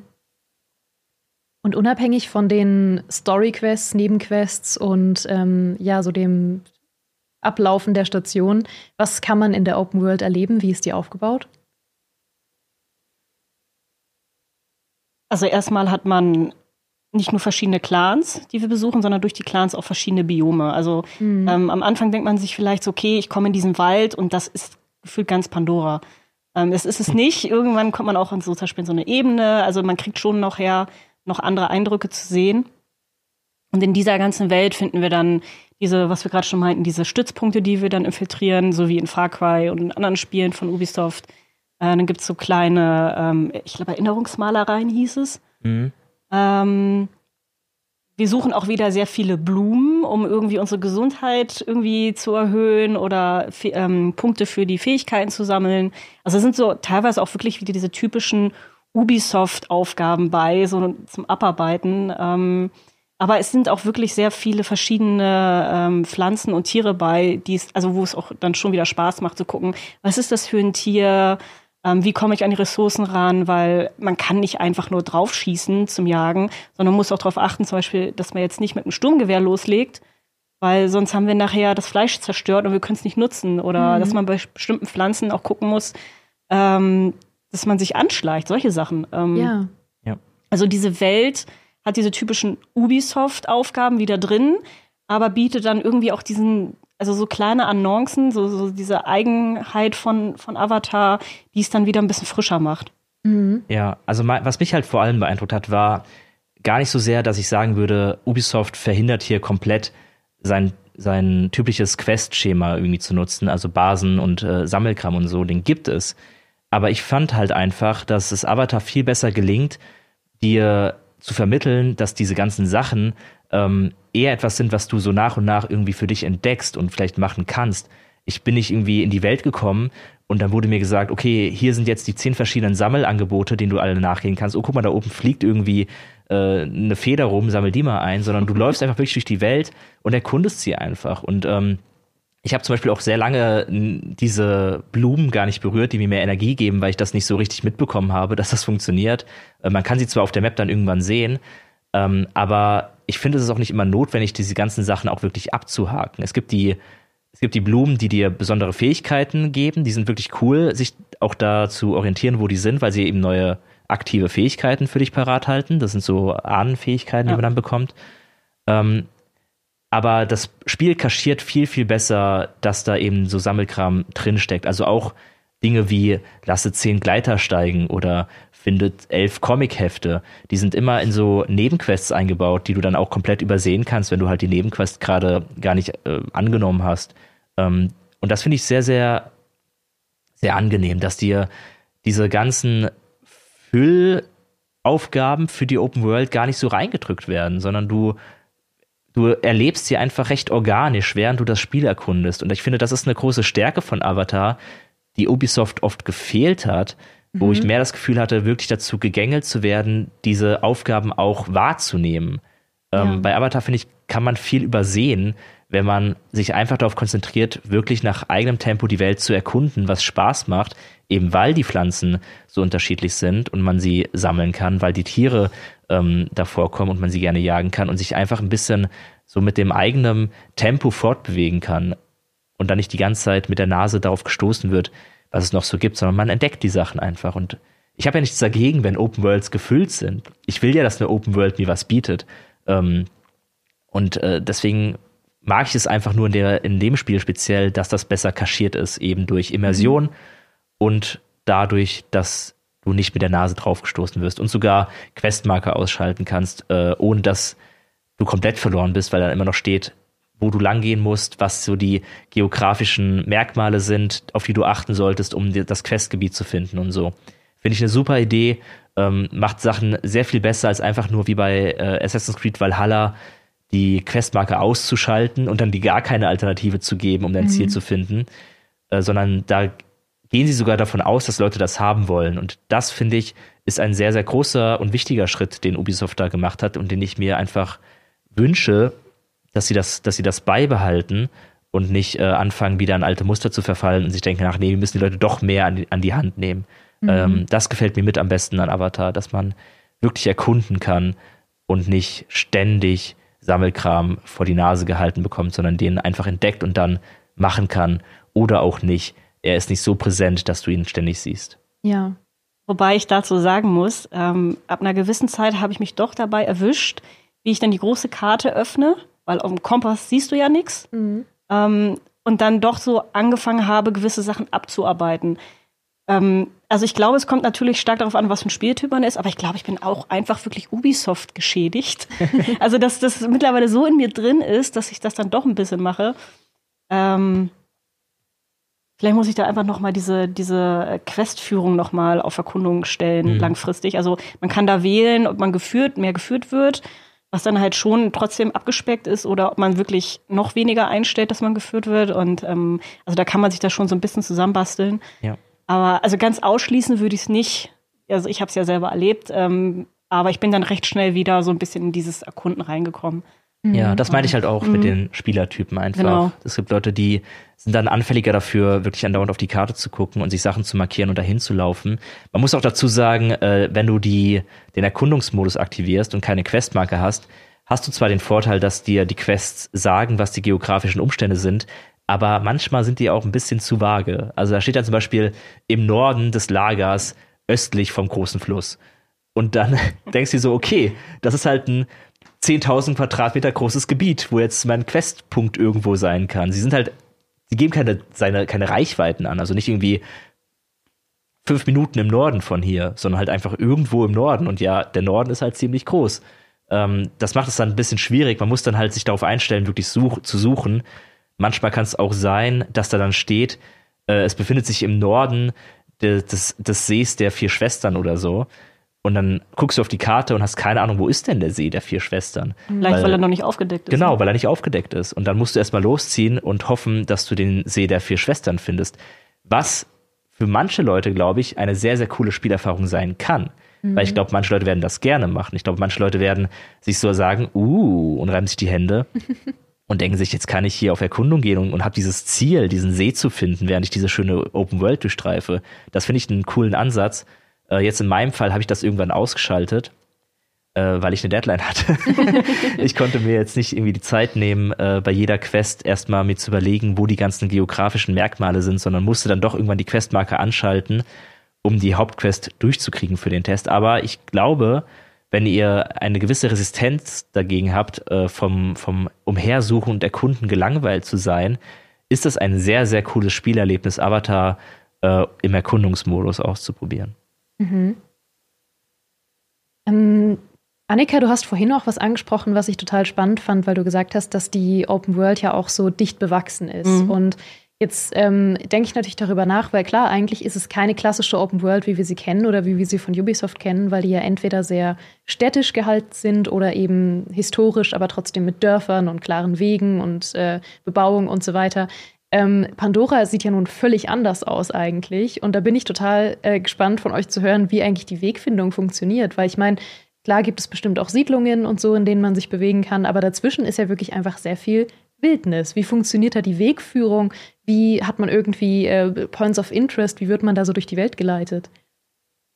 Und unabhängig von den Story-Quests, Nebenquests und ähm, ja, so dem Ablaufen der Station, was kann man in der Open World erleben? Wie ist die aufgebaut? Also erstmal hat man nicht nur verschiedene Clans, die wir besuchen, sondern durch die Clans auch verschiedene Biome. Also mhm. ähm, am Anfang denkt man sich vielleicht so, okay, ich komme in diesen Wald und das ist gefühlt ganz Pandora. Ähm, das ist es hm. nicht. Irgendwann kommt man auch in so zum Beispiel in so eine Ebene. Also man kriegt schon noch her noch andere Eindrücke zu sehen. Und in dieser ganzen Welt finden wir dann diese, was wir gerade schon meinten, diese Stützpunkte, die wir dann infiltrieren, so wie in Far Cry und in anderen Spielen von Ubisoft. Äh, dann gibt es so kleine, ähm, ich glaube, Erinnerungsmalereien hieß es. Mhm. Ähm, wir suchen auch wieder sehr viele Blumen, um irgendwie unsere Gesundheit irgendwie zu erhöhen oder ähm, Punkte für die Fähigkeiten zu sammeln. Also es sind so teilweise auch wirklich wieder diese typischen Ubisoft-Aufgaben bei, so zum Abarbeiten. Ähm, aber es sind auch wirklich sehr viele verschiedene ähm, Pflanzen und Tiere bei, die es, also wo es auch dann schon wieder Spaß macht zu gucken, was ist das für ein Tier, wie komme ich an die Ressourcen ran, weil man kann nicht einfach nur draufschießen zum Jagen, sondern muss auch darauf achten, zum Beispiel, dass man jetzt nicht mit einem Sturmgewehr loslegt, weil sonst haben wir nachher das Fleisch zerstört und wir können es nicht nutzen. Oder mhm. dass man bei bestimmten Pflanzen auch gucken muss, ähm, dass man sich anschleicht, solche Sachen. Ähm, ja. ja. Also diese Welt hat diese typischen Ubisoft-Aufgaben wieder drin, aber bietet dann irgendwie auch diesen, also so kleine Annoncen, so, so diese Eigenheit von, von Avatar, die es dann wieder ein bisschen frischer macht. Mhm. Ja, also was mich halt vor allem beeindruckt hat, war gar nicht so sehr, dass ich sagen würde, Ubisoft verhindert hier komplett sein, sein typisches Quest-Schema irgendwie zu nutzen, also Basen und äh, Sammelkram und so, den gibt es. Aber ich fand halt einfach, dass es Avatar viel besser gelingt, dir zu vermitteln, dass diese ganzen Sachen ähm, eher etwas sind, was du so nach und nach irgendwie für dich entdeckst und vielleicht machen kannst. Ich bin nicht irgendwie in die Welt gekommen und dann wurde mir gesagt, okay, hier sind jetzt die zehn verschiedenen Sammelangebote, denen du alle nachgehen kannst. Oh, guck mal, da oben fliegt irgendwie äh, eine Feder rum, sammel die mal ein, sondern du läufst einfach wirklich durch die Welt und erkundest sie einfach. Und ähm, ich habe zum Beispiel auch sehr lange diese Blumen gar nicht berührt, die mir mehr Energie geben, weil ich das nicht so richtig mitbekommen habe, dass das funktioniert. Äh, man kann sie zwar auf der Map dann irgendwann sehen, ähm, aber ich finde es ist auch nicht immer notwendig, diese ganzen Sachen auch wirklich abzuhaken. Es gibt die, es gibt die Blumen, die dir besondere Fähigkeiten geben. Die sind wirklich cool, sich auch da zu orientieren, wo die sind, weil sie eben neue aktive Fähigkeiten für dich parat halten. Das sind so Ahnenfähigkeiten, ja. die man dann bekommt. Ähm, aber das Spiel kaschiert viel, viel besser, dass da eben so Sammelkram drinsteckt. Also auch Dinge wie lasse zehn Gleiter steigen oder findet elf Comic-Hefte. Die sind immer in so Nebenquests eingebaut, die du dann auch komplett übersehen kannst, wenn du halt die Nebenquest gerade gar nicht äh, angenommen hast. Ähm, und das finde ich sehr, sehr, sehr angenehm, dass dir diese ganzen Füllaufgaben für die Open World gar nicht so reingedrückt werden, sondern du du erlebst sie einfach recht organisch, während du das Spiel erkundest. Und ich finde, das ist eine große Stärke von Avatar, die Ubisoft oft gefehlt hat, wo mhm. ich mehr das Gefühl hatte, wirklich dazu gegängelt zu werden, diese Aufgaben auch wahrzunehmen. Ähm, ja. Bei Avatar, finde ich, kann man viel übersehen, wenn man sich einfach darauf konzentriert, wirklich nach eigenem Tempo die Welt zu erkunden, was Spaß macht, eben weil die Pflanzen so unterschiedlich sind und man sie sammeln kann, weil die Tiere ähm, davor kommen und man sie gerne jagen kann und sich einfach ein bisschen so mit dem eigenen Tempo fortbewegen kann und dann nicht die ganze Zeit mit der Nase darauf gestoßen wird, was es noch so gibt, sondern man entdeckt die Sachen einfach. Und ich habe ja nichts dagegen, wenn Open Worlds gefüllt sind. Ich will ja, dass eine Open World mir was bietet. Ähm, und äh, deswegen mag ich es einfach nur in, der, in dem Spiel speziell, dass das besser kaschiert ist, eben durch Immersion mhm. und dadurch, dass du nicht mit der Nase draufgestoßen wirst und sogar Questmarker ausschalten kannst, äh, ohne dass du komplett verloren bist, weil dann immer noch steht, wo du langgehen musst, was so die geografischen Merkmale sind, auf die du achten solltest, um das Questgebiet zu finden und so. Finde ich eine super Idee, ähm, macht Sachen sehr viel besser als einfach nur wie bei äh, Assassin's Creed Valhalla die Questmarke auszuschalten und dann die gar keine Alternative zu geben, um dein mhm. Ziel zu finden, äh, sondern da gehen sie sogar davon aus, dass Leute das haben wollen. Und das, finde ich, ist ein sehr, sehr großer und wichtiger Schritt, den Ubisoft da gemacht hat und den ich mir einfach wünsche, dass sie das, dass sie das beibehalten und nicht äh, anfangen, wieder an alte Muster zu verfallen und sich denken, ach nee, wir müssen die Leute doch mehr an die, an die Hand nehmen. Mhm. Ähm, das gefällt mir mit am besten an Avatar, dass man wirklich erkunden kann und nicht ständig Sammelkram vor die Nase gehalten bekommt, sondern den einfach entdeckt und dann machen kann oder auch nicht. Er ist nicht so präsent, dass du ihn ständig siehst. Ja. Wobei ich dazu sagen muss, ähm, ab einer gewissen Zeit habe ich mich doch dabei erwischt, wie ich dann die große Karte öffne, weil auf dem Kompass siehst du ja nichts. Mhm. Ähm, und dann doch so angefangen habe, gewisse Sachen abzuarbeiten. Ähm, also ich glaube, es kommt natürlich stark darauf an, was für ein Spieltyp man ist, aber ich glaube, ich bin auch einfach wirklich Ubisoft geschädigt. also dass das mittlerweile so in mir drin ist, dass ich das dann doch ein bisschen mache. Ähm, vielleicht muss ich da einfach noch mal diese diese Questführung noch mal auf Erkundung stellen mhm. langfristig. Also man kann da wählen, ob man geführt mehr geführt wird, was dann halt schon trotzdem abgespeckt ist oder ob man wirklich noch weniger einstellt, dass man geführt wird. Und ähm, also da kann man sich da schon so ein bisschen zusammenbasteln. Ja. Aber also ganz ausschließen würde ich es nicht. Also ich habe es ja selber erlebt, ähm, aber ich bin dann recht schnell wieder so ein bisschen in dieses Erkunden reingekommen. Ja, mhm. das meine ich halt auch mhm. mit den Spielertypen einfach. Genau. Es gibt Leute, die sind dann anfälliger dafür, wirklich andauernd auf die Karte zu gucken und sich Sachen zu markieren und dahin zu laufen. Man muss auch dazu sagen, äh, wenn du die, den Erkundungsmodus aktivierst und keine Questmarke hast, hast du zwar den Vorteil, dass dir die Quests sagen, was die geografischen Umstände sind, aber manchmal sind die auch ein bisschen zu vage. Also da steht dann zum Beispiel im Norden des Lagers östlich vom großen Fluss. Und dann denkst du so, okay, das ist halt ein 10.000 Quadratmeter großes Gebiet, wo jetzt mein Questpunkt irgendwo sein kann. Sie sind halt, sie geben keine, seine, keine Reichweiten an, also nicht irgendwie fünf Minuten im Norden von hier, sondern halt einfach irgendwo im Norden. Und ja, der Norden ist halt ziemlich groß. Ähm, das macht es dann ein bisschen schwierig. Man muss dann halt sich darauf einstellen, wirklich such, zu suchen. Manchmal kann es auch sein, dass da dann steht, äh, es befindet sich im Norden des, des, des Sees der vier Schwestern oder so. Und dann guckst du auf die Karte und hast keine Ahnung, wo ist denn der See der vier Schwestern? Vielleicht, weil, weil er noch nicht aufgedeckt ist. Genau, ne? weil er nicht aufgedeckt ist. Und dann musst du erstmal losziehen und hoffen, dass du den See der vier Schwestern findest. Was für manche Leute, glaube ich, eine sehr, sehr coole Spielerfahrung sein kann. Mhm. Weil ich glaube, manche Leute werden das gerne machen. Ich glaube, manche Leute werden sich so sagen, uh, und reiben sich die Hände. und denken sich, jetzt kann ich hier auf Erkundung gehen und, und habe dieses Ziel, diesen See zu finden, während ich diese schöne Open World durchstreife. Das finde ich einen coolen Ansatz. Äh, jetzt in meinem Fall habe ich das irgendwann ausgeschaltet, äh, weil ich eine Deadline hatte. ich konnte mir jetzt nicht irgendwie die Zeit nehmen, äh, bei jeder Quest erstmal mir zu überlegen, wo die ganzen geografischen Merkmale sind, sondern musste dann doch irgendwann die Questmarke anschalten, um die Hauptquest durchzukriegen für den Test. Aber ich glaube, wenn ihr eine gewisse Resistenz dagegen habt, äh, vom, vom Umhersuchen und Erkunden gelangweilt zu sein, ist das ein sehr, sehr cooles Spielerlebnis, Avatar äh, im Erkundungsmodus auszuprobieren. Mhm. Ähm, Annika, du hast vorhin auch was angesprochen, was ich total spannend fand, weil du gesagt hast, dass die Open World ja auch so dicht bewachsen ist. Mhm. Und Jetzt ähm, denke ich natürlich darüber nach, weil klar, eigentlich ist es keine klassische Open World, wie wir sie kennen oder wie wir sie von Ubisoft kennen, weil die ja entweder sehr städtisch gehalten sind oder eben historisch, aber trotzdem mit Dörfern und klaren Wegen und äh, Bebauung und so weiter. Ähm, Pandora sieht ja nun völlig anders aus eigentlich. Und da bin ich total äh, gespannt von euch zu hören, wie eigentlich die Wegfindung funktioniert. Weil ich meine, klar gibt es bestimmt auch Siedlungen und so, in denen man sich bewegen kann, aber dazwischen ist ja wirklich einfach sehr viel Wildnis. Wie funktioniert da die Wegführung? Wie hat man irgendwie äh, Points of Interest? Wie wird man da so durch die Welt geleitet?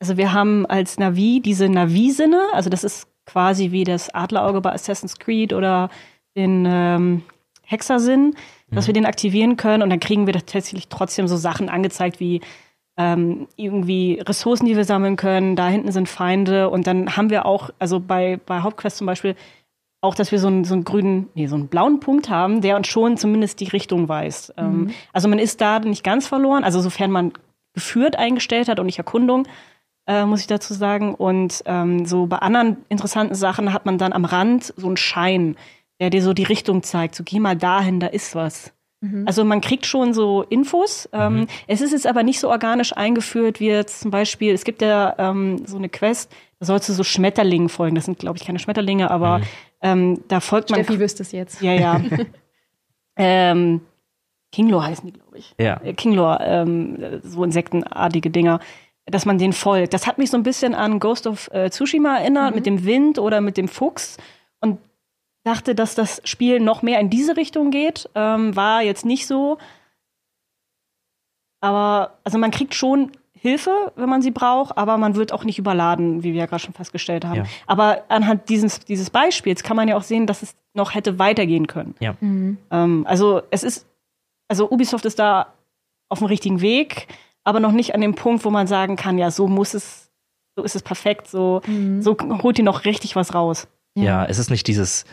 Also wir haben als Navi diese Navi-Sinne, also das ist quasi wie das Adlerauge bei Assassin's Creed oder den ähm, Hexersinn, dass mhm. wir den aktivieren können und dann kriegen wir tatsächlich trotzdem so Sachen angezeigt wie ähm, irgendwie Ressourcen, die wir sammeln können. Da hinten sind Feinde und dann haben wir auch, also bei, bei Hauptquest zum Beispiel, auch, dass wir so einen, so einen grünen, nee, so einen blauen Punkt haben, der uns schon zumindest die Richtung weist. Ähm, mhm. Ähm, also man ist da nicht ganz verloren, also sofern man geführt eingestellt hat und nicht Erkundung, äh, muss ich dazu sagen. Und ähm, so bei anderen interessanten Sachen hat man dann am Rand so einen Schein, der dir so die Richtung zeigt. So geh mal dahin, da ist was. Mhm. Also man kriegt schon so Infos. Ähm, mhm. Es ist jetzt aber nicht so organisch eingeführt wie jetzt zum Beispiel, es gibt ja ähm, so eine Quest, da sollst du so Schmetterlingen folgen. Das sind, glaube ich, keine Schmetterlinge, aber mhm. ähm, da folgt man. Steffi wüsste es jetzt. Ja, ja. ähm, Kinglor heißen die, glaube ich. Ja. Äh, Kinglor, ähm, so insektenartige Dinger dass man den folgt. Das hat mich so ein bisschen an Ghost of äh, Tsushima erinnert, mhm. mit dem Wind oder mit dem Fuchs. Und dachte, dass das Spiel noch mehr in diese Richtung geht. Ähm, war jetzt nicht so. Aber, also man kriegt schon Hilfe, wenn man sie braucht, aber man wird auch nicht überladen, wie wir ja gerade schon festgestellt haben. Ja. Aber anhand dieses, dieses Beispiels kann man ja auch sehen, dass es noch hätte weitergehen können. Ja. Mhm. Ähm, also es ist, also Ubisoft ist da auf dem richtigen Weg aber noch nicht an dem Punkt, wo man sagen kann, ja, so muss es, so ist es perfekt, so, mhm. so holt ihr noch richtig was raus. Ja, ja es ist nicht dieses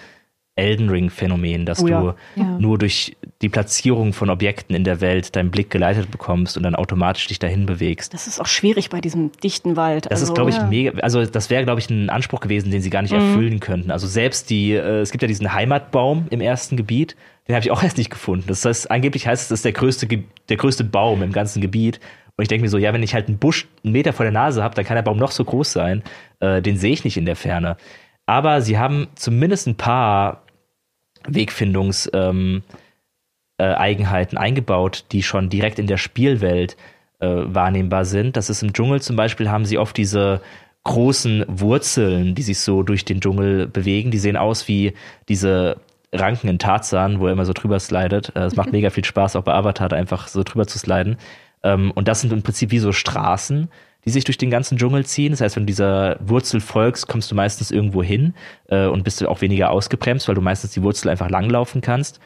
Elden Ring-Phänomen, dass oh, ja. du ja. nur durch die Platzierung von Objekten in der Welt deinen Blick geleitet bekommst und dann automatisch dich dahin bewegst. Das ist auch schwierig bei diesem dichten Wald. Das also, ist, glaube ich, mega, also das wäre, glaube ich, ein Anspruch gewesen, den sie gar nicht mhm. erfüllen könnten. Also selbst die, äh, es gibt ja diesen Heimatbaum im ersten Gebiet, den habe ich auch erst nicht gefunden. Das heißt, angeblich heißt es, das ist der größte, der größte Baum im ganzen Gebiet. Und ich denke mir so, ja, wenn ich halt einen Busch einen Meter vor der Nase habe, dann kann der Baum noch so groß sein. Äh, den sehe ich nicht in der Ferne. Aber sie haben zumindest ein paar Wegfindungseigenheiten ähm, äh, eingebaut, die schon direkt in der Spielwelt äh, wahrnehmbar sind. Das ist im Dschungel zum Beispiel, haben sie oft diese großen Wurzeln, die sich so durch den Dschungel bewegen. Die sehen aus wie diese Ranken in Tarzan, wo er immer so drüber slidet. Äh, es macht mega viel Spaß, auch bei Avatar einfach so drüber zu sliden. Ähm, und das sind im Prinzip wie so Straßen, die sich durch den ganzen Dschungel ziehen. Das heißt, wenn du dieser Wurzel folgst, kommst du meistens irgendwo hin äh, und bist auch weniger ausgebremst, weil du meistens die Wurzel einfach langlaufen kannst.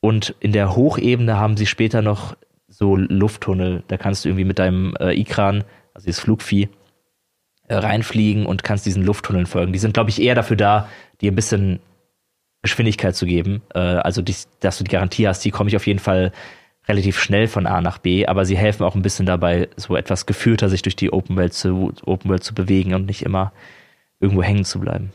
Und in der Hochebene haben sie später noch so Lufttunnel. Da kannst du irgendwie mit deinem äh, Ikran, also dieses Flugvieh, äh, reinfliegen und kannst diesen Lufttunneln folgen. Die sind, glaube ich, eher dafür da, dir ein bisschen Geschwindigkeit zu geben. Äh, also, die, dass du die Garantie hast, die komme ich auf jeden Fall relativ schnell von A nach B, aber sie helfen auch ein bisschen dabei, so etwas geführter sich durch die Open World zu, Open World zu bewegen und nicht immer irgendwo hängen zu bleiben.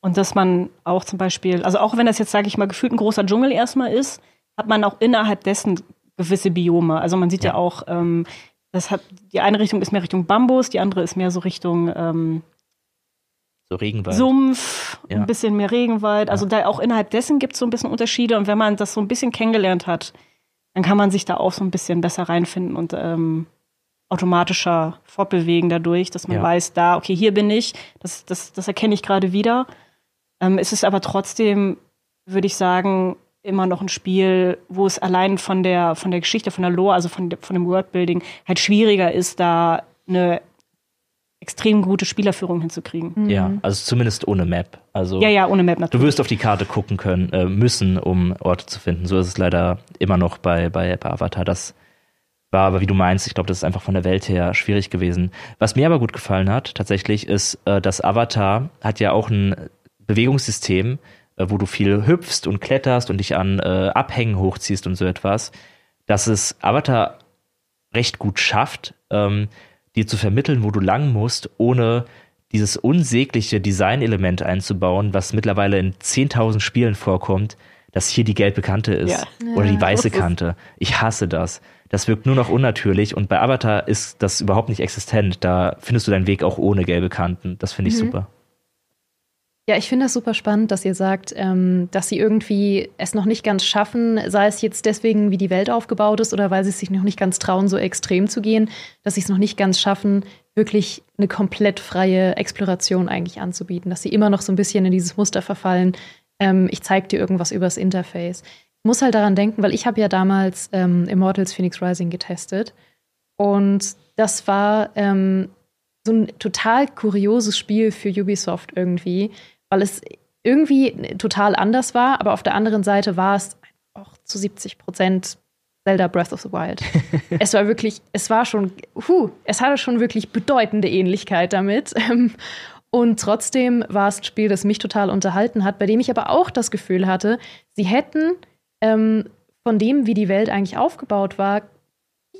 Und dass man auch zum Beispiel, also auch wenn das jetzt, sage ich mal, gefühlt ein großer Dschungel erstmal ist, hat man auch innerhalb dessen gewisse Biome. Also man sieht ja, ja auch, ähm, das hat, die eine Richtung ist mehr Richtung Bambus, die andere ist mehr so Richtung ähm, so Regenwald. Sumpf, ja. ein bisschen mehr Regenwald. Also ja. da auch innerhalb dessen gibt es so ein bisschen Unterschiede. Und wenn man das so ein bisschen kennengelernt hat, dann kann man sich da auch so ein bisschen besser reinfinden und ähm, automatischer fortbewegen dadurch, dass man ja. weiß, da, okay, hier bin ich, das, das, das erkenne ich gerade wieder. Ähm, es ist aber trotzdem, würde ich sagen, immer noch ein Spiel, wo es allein von der, von der Geschichte, von der Lore, also von, von dem Worldbuilding halt schwieriger ist, da eine extrem gute Spielerführung hinzukriegen. Mhm. Ja, also zumindest ohne Map. Also ja, ja, ohne Map natürlich. Du wirst auf die Karte gucken können, äh, müssen, um Orte zu finden. So ist es leider immer noch bei, bei, bei Avatar. Das war aber, wie du meinst, ich glaube, das ist einfach von der Welt her schwierig gewesen. Was mir aber gut gefallen hat, tatsächlich, ist, äh, dass Avatar hat ja auch ein Bewegungssystem, äh, wo du viel hüpfst und kletterst und dich an äh, Abhängen hochziehst und so etwas, dass es Avatar recht gut schafft, ähm, dir zu vermitteln, wo du lang musst, ohne dieses unsägliche Designelement einzubauen, was mittlerweile in 10.000 Spielen vorkommt, dass hier die gelbe Kante ist ja. oder die weiße Kante. Ich hasse das. Das wirkt nur noch unnatürlich und bei Avatar ist das überhaupt nicht existent. Da findest du deinen Weg auch ohne gelbe Kanten. Das finde ich mhm. super. Ja, ich finde das super spannend, dass ihr sagt, ähm, dass sie irgendwie es noch nicht ganz schaffen, sei es jetzt deswegen, wie die Welt aufgebaut ist oder weil sie sich noch nicht ganz trauen, so extrem zu gehen, dass sie es noch nicht ganz schaffen, wirklich eine komplett freie Exploration eigentlich anzubieten, dass sie immer noch so ein bisschen in dieses Muster verfallen. Ähm, ich zeige dir irgendwas übers Interface. Ich muss halt daran denken, weil ich habe ja damals ähm, Immortals Phoenix Rising getestet und das war ähm, so ein total kurioses Spiel für Ubisoft irgendwie, weil es irgendwie total anders war, aber auf der anderen Seite war es auch zu 70 Prozent Zelda Breath of the Wild. es war wirklich, es war schon, huh, es hatte schon wirklich bedeutende Ähnlichkeit damit. Und trotzdem war es ein Spiel, das mich total unterhalten hat, bei dem ich aber auch das Gefühl hatte, sie hätten ähm, von dem, wie die Welt eigentlich aufgebaut war,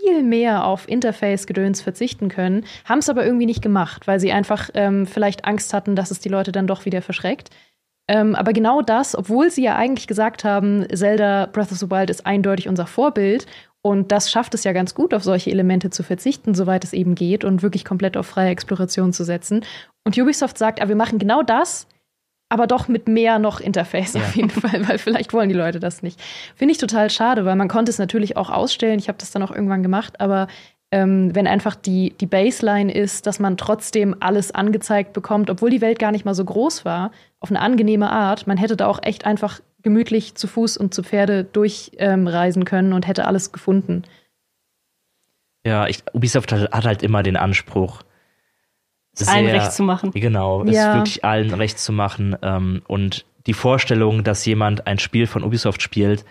viel mehr auf Interface-Gedöns verzichten können, haben es aber irgendwie nicht gemacht, weil sie einfach ähm, vielleicht Angst hatten, dass es die Leute dann doch wieder verschreckt. Ähm, aber genau das, obwohl sie ja eigentlich gesagt haben, Zelda Breath of the Wild ist eindeutig unser Vorbild und das schafft es ja ganz gut, auf solche Elemente zu verzichten, soweit es eben geht und wirklich komplett auf freie Exploration zu setzen. Und Ubisoft sagt, aber wir machen genau das, aber doch mit mehr noch Interface ja. auf jeden Fall, weil vielleicht wollen die Leute das nicht. Finde ich total schade, weil man konnte es natürlich auch ausstellen. Ich habe das dann auch irgendwann gemacht, aber ähm, wenn einfach die, die Baseline ist, dass man trotzdem alles angezeigt bekommt, obwohl die Welt gar nicht mal so groß war, auf eine angenehme Art. Man hätte da auch echt einfach gemütlich zu Fuß und zu Pferde durchreisen ähm, können und hätte alles gefunden. Ja, ich, Ubisoft hat, hat halt immer den Anspruch, sehr, allen recht zu machen. Genau, es ja. wirklich allen recht zu machen. Ähm, und die Vorstellung, dass jemand ein Spiel von Ubisoft spielt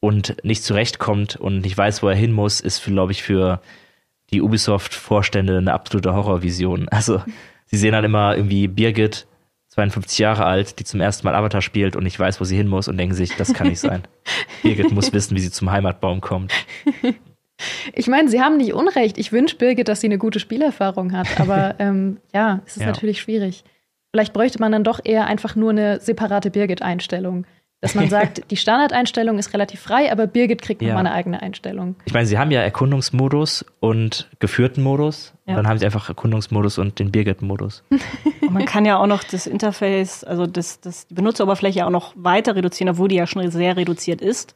und nicht zurechtkommt und nicht weiß, wo er hin muss, ist, glaube ich, für die Ubisoft-Vorstände eine absolute Horrorvision. Also, sie sehen halt immer irgendwie Birgit, 52 Jahre alt, die zum ersten Mal Avatar spielt und nicht weiß, wo sie hin muss und denken sich, das kann nicht sein. Birgit muss wissen, wie sie zum Heimatbaum kommt. Ich meine, Sie haben nicht Unrecht. Ich wünsche Birgit, dass sie eine gute Spielerfahrung hat. Aber ähm, ja, es ist ja. natürlich schwierig. Vielleicht bräuchte man dann doch eher einfach nur eine separate Birgit-Einstellung. Dass man sagt, die Standardeinstellung ist relativ frei, aber Birgit kriegt ja. nochmal eine eigene Einstellung. Ich meine, sie haben ja Erkundungsmodus und geführten Modus. Ja. dann haben sie einfach Erkundungsmodus und den Birgit-Modus. man kann ja auch noch das Interface, also das, das, die Benutzeroberfläche auch noch weiter reduzieren, obwohl die ja schon sehr reduziert ist.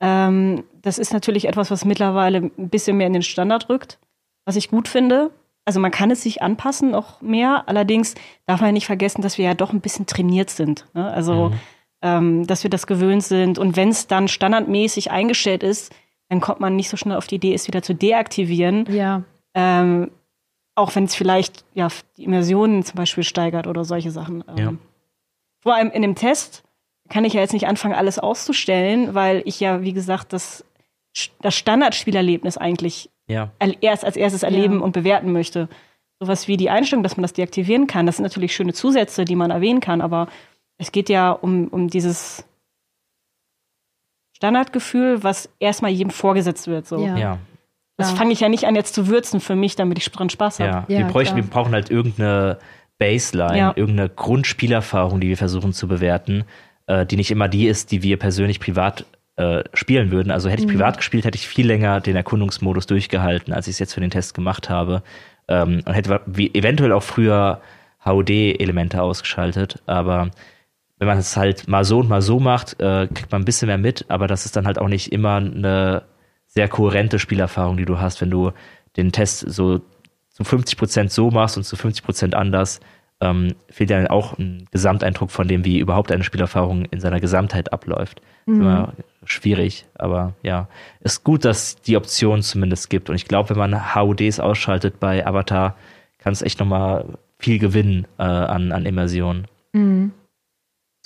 Ähm, das ist natürlich etwas, was mittlerweile ein bisschen mehr in den Standard rückt, was ich gut finde. Also man kann es sich anpassen noch mehr. Allerdings darf man ja nicht vergessen, dass wir ja doch ein bisschen trainiert sind. Ne? Also mhm. ähm, dass wir das gewöhnt sind. Und wenn es dann standardmäßig eingestellt ist, dann kommt man nicht so schnell auf die Idee, es wieder zu deaktivieren. Ja. Ähm, auch wenn es vielleicht ja die Immersionen zum Beispiel steigert oder solche Sachen. Ähm, ja. Vor allem in dem Test kann ich ja jetzt nicht anfangen, alles auszustellen, weil ich ja, wie gesagt, das, das Standardspielerlebnis eigentlich ja. erst als erstes erleben ja. und bewerten möchte. Sowas wie die Einstellung, dass man das deaktivieren kann, das sind natürlich schöne Zusätze, die man erwähnen kann, aber es geht ja um, um dieses Standardgefühl, was erstmal jedem vorgesetzt wird. So. Ja. ja. Das fange ich ja nicht an, jetzt zu würzen für mich, damit ich dran Spaß habe. Ja, wir, bräuchten, wir brauchen halt irgendeine Baseline, irgendeine Grundspielerfahrung, die wir versuchen zu bewerten äh, die nicht immer die ist, die wir persönlich privat äh, spielen würden. Also hätte ich mhm. privat gespielt, hätte ich viel länger den Erkundungsmodus durchgehalten, als ich es jetzt für den Test gemacht habe. Ähm, und hätte wie, eventuell auch früher HUD-Elemente ausgeschaltet. Aber wenn man es halt mal so und mal so macht, äh, kriegt man ein bisschen mehr mit, aber das ist dann halt auch nicht immer eine sehr kohärente Spielerfahrung, die du hast, wenn du den Test so zu 50 Prozent so machst und zu 50 Prozent anders, ähm, fehlt ja auch ein Gesamteindruck von dem, wie überhaupt eine Spielerfahrung in seiner Gesamtheit abläuft. Mhm. Immer schwierig, aber ja, ist gut, dass die Option zumindest gibt. Und ich glaube, wenn man HUDs ausschaltet bei Avatar, kann es echt nochmal viel gewinnen äh, an, an Immersion. Mhm.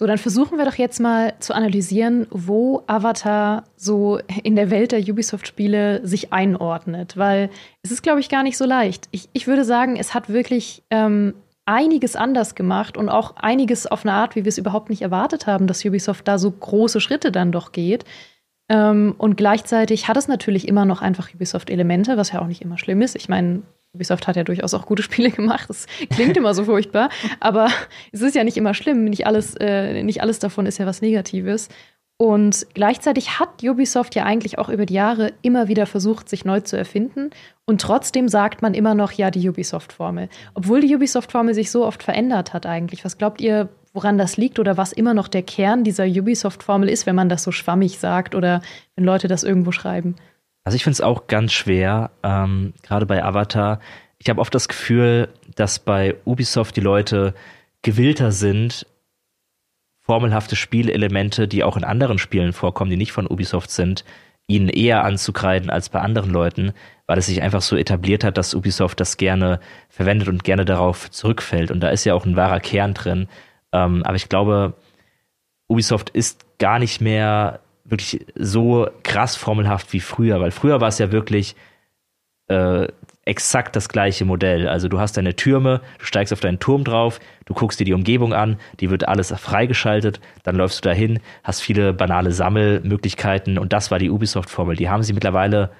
So, dann versuchen wir doch jetzt mal zu analysieren, wo Avatar so in der Welt der Ubisoft-Spiele sich einordnet, weil es ist, glaube ich, gar nicht so leicht. Ich, ich würde sagen, es hat wirklich ähm, einiges anders gemacht und auch einiges auf eine Art, wie wir es überhaupt nicht erwartet haben, dass Ubisoft da so große Schritte dann doch geht. Ähm, und gleichzeitig hat es natürlich immer noch einfach Ubisoft-Elemente, was ja auch nicht immer schlimm ist. Ich meine, Ubisoft hat ja durchaus auch gute Spiele gemacht. Das klingt immer so furchtbar, aber es ist ja nicht immer schlimm. Nicht alles, äh, nicht alles davon ist ja was Negatives. Und gleichzeitig hat Ubisoft ja eigentlich auch über die Jahre immer wieder versucht, sich neu zu erfinden. Und trotzdem sagt man immer noch, ja, die Ubisoft-Formel. Obwohl die Ubisoft-Formel sich so oft verändert hat eigentlich. Was glaubt ihr, woran das liegt oder was immer noch der Kern dieser Ubisoft-Formel ist, wenn man das so schwammig sagt oder wenn Leute das irgendwo schreiben. Also ich finde es auch ganz schwer, ähm, gerade bei Avatar. Ich habe oft das Gefühl, dass bei Ubisoft die Leute gewillter sind, formelhafte Spielelemente, die auch in anderen Spielen vorkommen, die nicht von Ubisoft sind, ihnen eher anzukreiden als bei anderen Leuten, weil es sich einfach so etabliert hat, dass Ubisoft das gerne verwendet und gerne darauf zurückfällt. Und da ist ja auch ein wahrer Kern drin. Ähm, aber ich glaube, Ubisoft ist gar nicht mehr wirklich so krass formelhaft wie früher, weil früher war es ja wirklich äh, exakt das gleiche Modell. Also du hast deine Türme, du steigst auf deinen Turm drauf, du guckst dir die Umgebung an, die wird alles freigeschaltet, dann läufst du dahin, hast viele banale Sammelmöglichkeiten und das war die Ubisoft-Formel. Die haben sie mittlerweile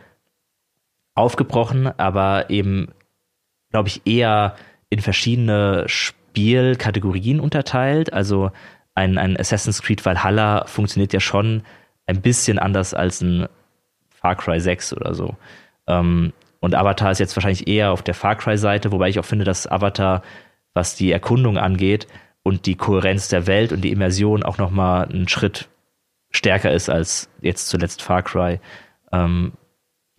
aufgebrochen, aber eben, glaube ich, eher in verschiedene Spielkategorien unterteilt. Also ein, ein Assassin's Creed Valhalla funktioniert ja schon ein bisschen anders als ein Far Cry 6 oder so. Ähm, und Avatar ist jetzt wahrscheinlich eher auf der Far Cry-Seite, wobei ich auch finde, dass Avatar, was die Erkundung angeht und die Kohärenz der Welt und die Immersion auch nochmal einen Schritt stärker ist als jetzt zuletzt Far Cry. Ähm,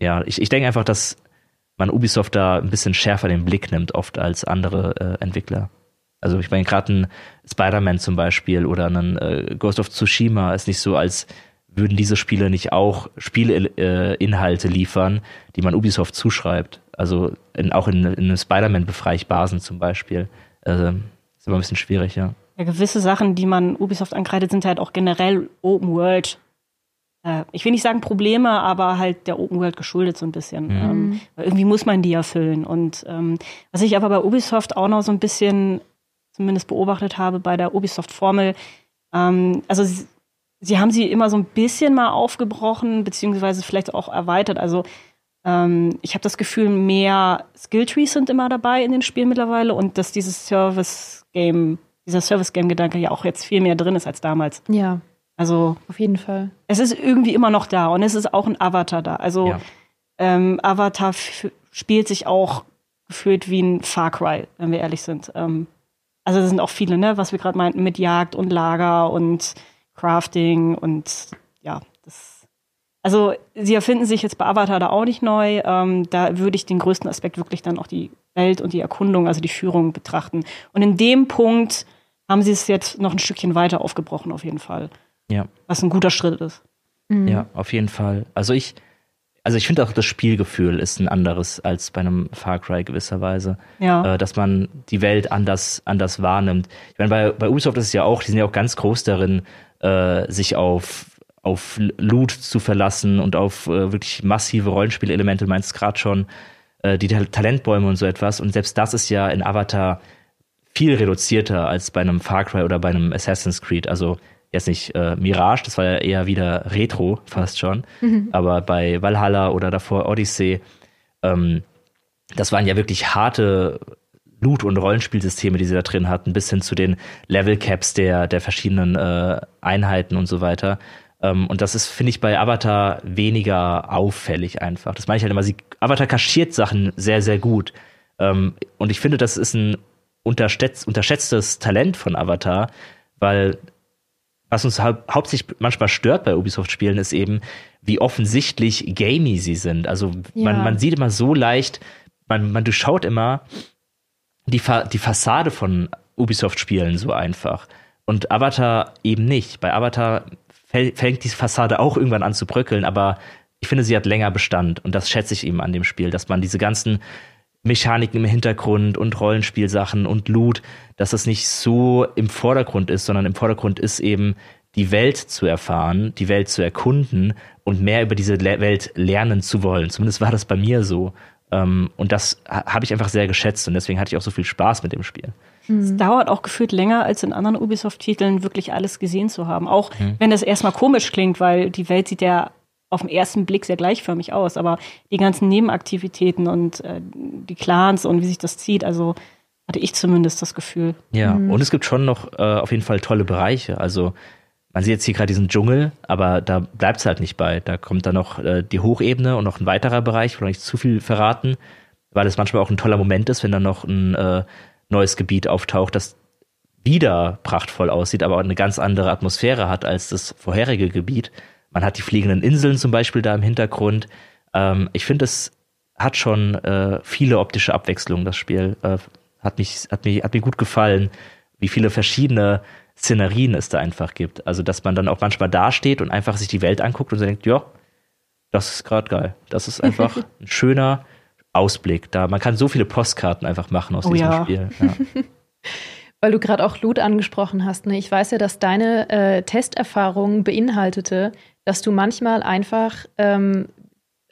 ja, ich, ich denke einfach, dass man Ubisoft da ein bisschen schärfer den Blick nimmt, oft als andere äh, Entwickler. Also ich meine, gerade ein Spider-Man zum Beispiel oder ein äh, Ghost of Tsushima ist nicht so, als würden diese Spiele nicht auch Spielinhalte äh, liefern, die man Ubisoft zuschreibt. Also in, auch in, in einem Spider-Man befreie ich Basen zum Beispiel. Also, ist immer ein bisschen schwierig, ja. Ja, gewisse Sachen, die man Ubisoft ankreidet, sind halt auch generell Open World. Äh, ich will nicht sagen Probleme, aber halt der Open World geschuldet so ein bisschen. Mhm. Ähm, irgendwie muss man die erfüllen. Und ähm, was ich aber bei Ubisoft auch noch so ein bisschen zumindest beobachtet habe bei der Ubisoft-Formel, ähm, also Sie haben sie immer so ein bisschen mal aufgebrochen, beziehungsweise vielleicht auch erweitert. Also ähm, ich habe das Gefühl, mehr Skilltrees sind immer dabei in den Spielen mittlerweile und dass dieses Service-Game, dieser Service-Game-Gedanke ja auch jetzt viel mehr drin ist als damals. Ja. Also auf jeden Fall. Es ist irgendwie immer noch da und es ist auch ein Avatar da. Also ja. ähm, Avatar spielt sich auch gefühlt wie ein Far Cry, wenn wir ehrlich sind. Ähm, also es sind auch viele, ne, was wir gerade meinten mit Jagd und Lager und Crafting und ja, das. Also sie erfinden sich jetzt bei Avatar da auch nicht neu. Ähm, da würde ich den größten Aspekt wirklich dann auch die Welt und die Erkundung, also die Führung betrachten. Und in dem Punkt haben sie es jetzt noch ein Stückchen weiter aufgebrochen, auf jeden Fall. Ja. Was ein guter Schritt ist. Mhm. Ja, auf jeden Fall. Also ich, also ich finde auch das Spielgefühl ist ein anderes als bei einem Far Cry gewisserweise. Ja. Äh, dass man die Welt anders, anders wahrnimmt. Ich meine, bei, bei Ubisoft ist es ja auch, die sind ja auch ganz groß darin, äh, sich auf auf Loot zu verlassen und auf äh, wirklich massive Rollenspielelemente, du meinst gerade schon, äh, die Talentbäume und so etwas. Und selbst das ist ja in Avatar viel reduzierter als bei einem Far Cry oder bei einem Assassin's Creed. Also jetzt nicht äh, Mirage, das war ja eher wieder Retro fast schon. Mhm. Aber bei Valhalla oder davor Odyssey, ähm, das waren ja wirklich harte Loot- und Rollenspielsysteme, die sie da drin hatten, bis hin zu den Level-Caps der, der verschiedenen äh, Einheiten und so weiter. Ähm, und das ist, finde ich, bei Avatar weniger auffällig einfach. Das meine ich halt immer, sie, Avatar kaschiert Sachen sehr, sehr gut. Ähm, und ich finde, das ist ein unterschätzt, unterschätztes Talent von Avatar, weil was uns hau hauptsächlich manchmal stört bei Ubisoft-Spielen, ist eben, wie offensichtlich gamey sie sind. Also ja. man, man sieht immer so leicht, man, man durchschaut immer, die, Fa die Fassade von Ubisoft-Spielen so einfach. Und Avatar eben nicht. Bei Avatar fängt die Fassade auch irgendwann an zu bröckeln, aber ich finde, sie hat länger Bestand. Und das schätze ich eben an dem Spiel, dass man diese ganzen Mechaniken im Hintergrund und Rollenspielsachen und Loot, dass das nicht so im Vordergrund ist, sondern im Vordergrund ist eben die Welt zu erfahren, die Welt zu erkunden und mehr über diese Welt lernen zu wollen. Zumindest war das bei mir so. Ähm, und das habe ich einfach sehr geschätzt und deswegen hatte ich auch so viel Spaß mit dem Spiel. Es dauert auch gefühlt länger, als in anderen Ubisoft-Titeln wirklich alles gesehen zu haben. Auch mhm. wenn das erstmal komisch klingt, weil die Welt sieht ja auf den ersten Blick sehr gleichförmig aus, aber die ganzen Nebenaktivitäten und äh, die Clans und wie sich das zieht, also hatte ich zumindest das Gefühl. Ja, mhm. und es gibt schon noch äh, auf jeden Fall tolle Bereiche. Also man sieht jetzt hier gerade diesen Dschungel, aber da bleibt es halt nicht bei. Da kommt dann noch äh, die Hochebene und noch ein weiterer Bereich, ich will nicht zu viel verraten, weil es manchmal auch ein toller Moment ist, wenn dann noch ein äh, neues Gebiet auftaucht, das wieder prachtvoll aussieht, aber eine ganz andere Atmosphäre hat als das vorherige Gebiet. Man hat die fliegenden Inseln zum Beispiel da im Hintergrund. Ähm, ich finde, es hat schon äh, viele optische Abwechslungen, das Spiel. Äh, hat, mich, hat, mich, hat mir gut gefallen, wie viele verschiedene Szenerien es da einfach gibt. Also, dass man dann auch manchmal dasteht und einfach sich die Welt anguckt und so denkt, ja, das ist gerade geil. Das ist einfach ein schöner Ausblick. Da man kann so viele Postkarten einfach machen aus oh, diesem ja. Spiel. Ja. Weil du gerade auch Loot angesprochen hast. Ne? Ich weiß ja, dass deine äh, Testerfahrung beinhaltete, dass du manchmal einfach ähm,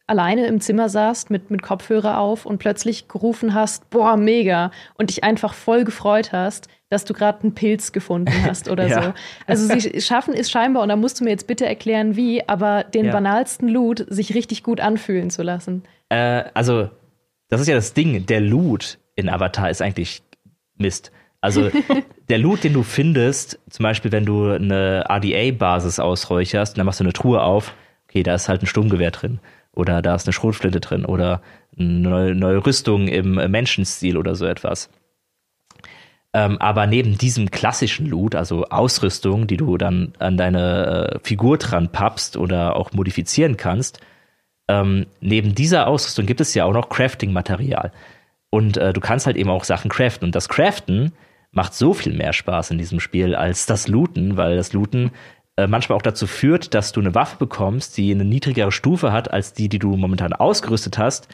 alleine im Zimmer saßt mit, mit Kopfhörer auf und plötzlich gerufen hast, boah, mega, und dich einfach voll gefreut hast, dass du gerade einen Pilz gefunden hast oder ja. so. Also sie schaffen es scheinbar, und da musst du mir jetzt bitte erklären, wie, aber den ja. banalsten Loot sich richtig gut anfühlen zu lassen. Äh, also, das ist ja das Ding, der Loot in Avatar ist eigentlich Mist. Also der Loot, den du findest, zum Beispiel, wenn du eine RDA-Basis ausräucherst, dann machst du eine Truhe auf, okay, da ist halt ein Sturmgewehr drin oder da ist eine Schrotflinte drin oder eine neue, neue Rüstung im Menschenstil oder so etwas. Ähm, aber neben diesem klassischen Loot, also Ausrüstung, die du dann an deine äh, Figur dran pappst oder auch modifizieren kannst, ähm, neben dieser Ausrüstung gibt es ja auch noch Crafting-Material. Und äh, du kannst halt eben auch Sachen craften. Und das Craften macht so viel mehr Spaß in diesem Spiel als das Looten, weil das Looten äh, manchmal auch dazu führt, dass du eine Waffe bekommst, die eine niedrigere Stufe hat als die, die du momentan ausgerüstet hast.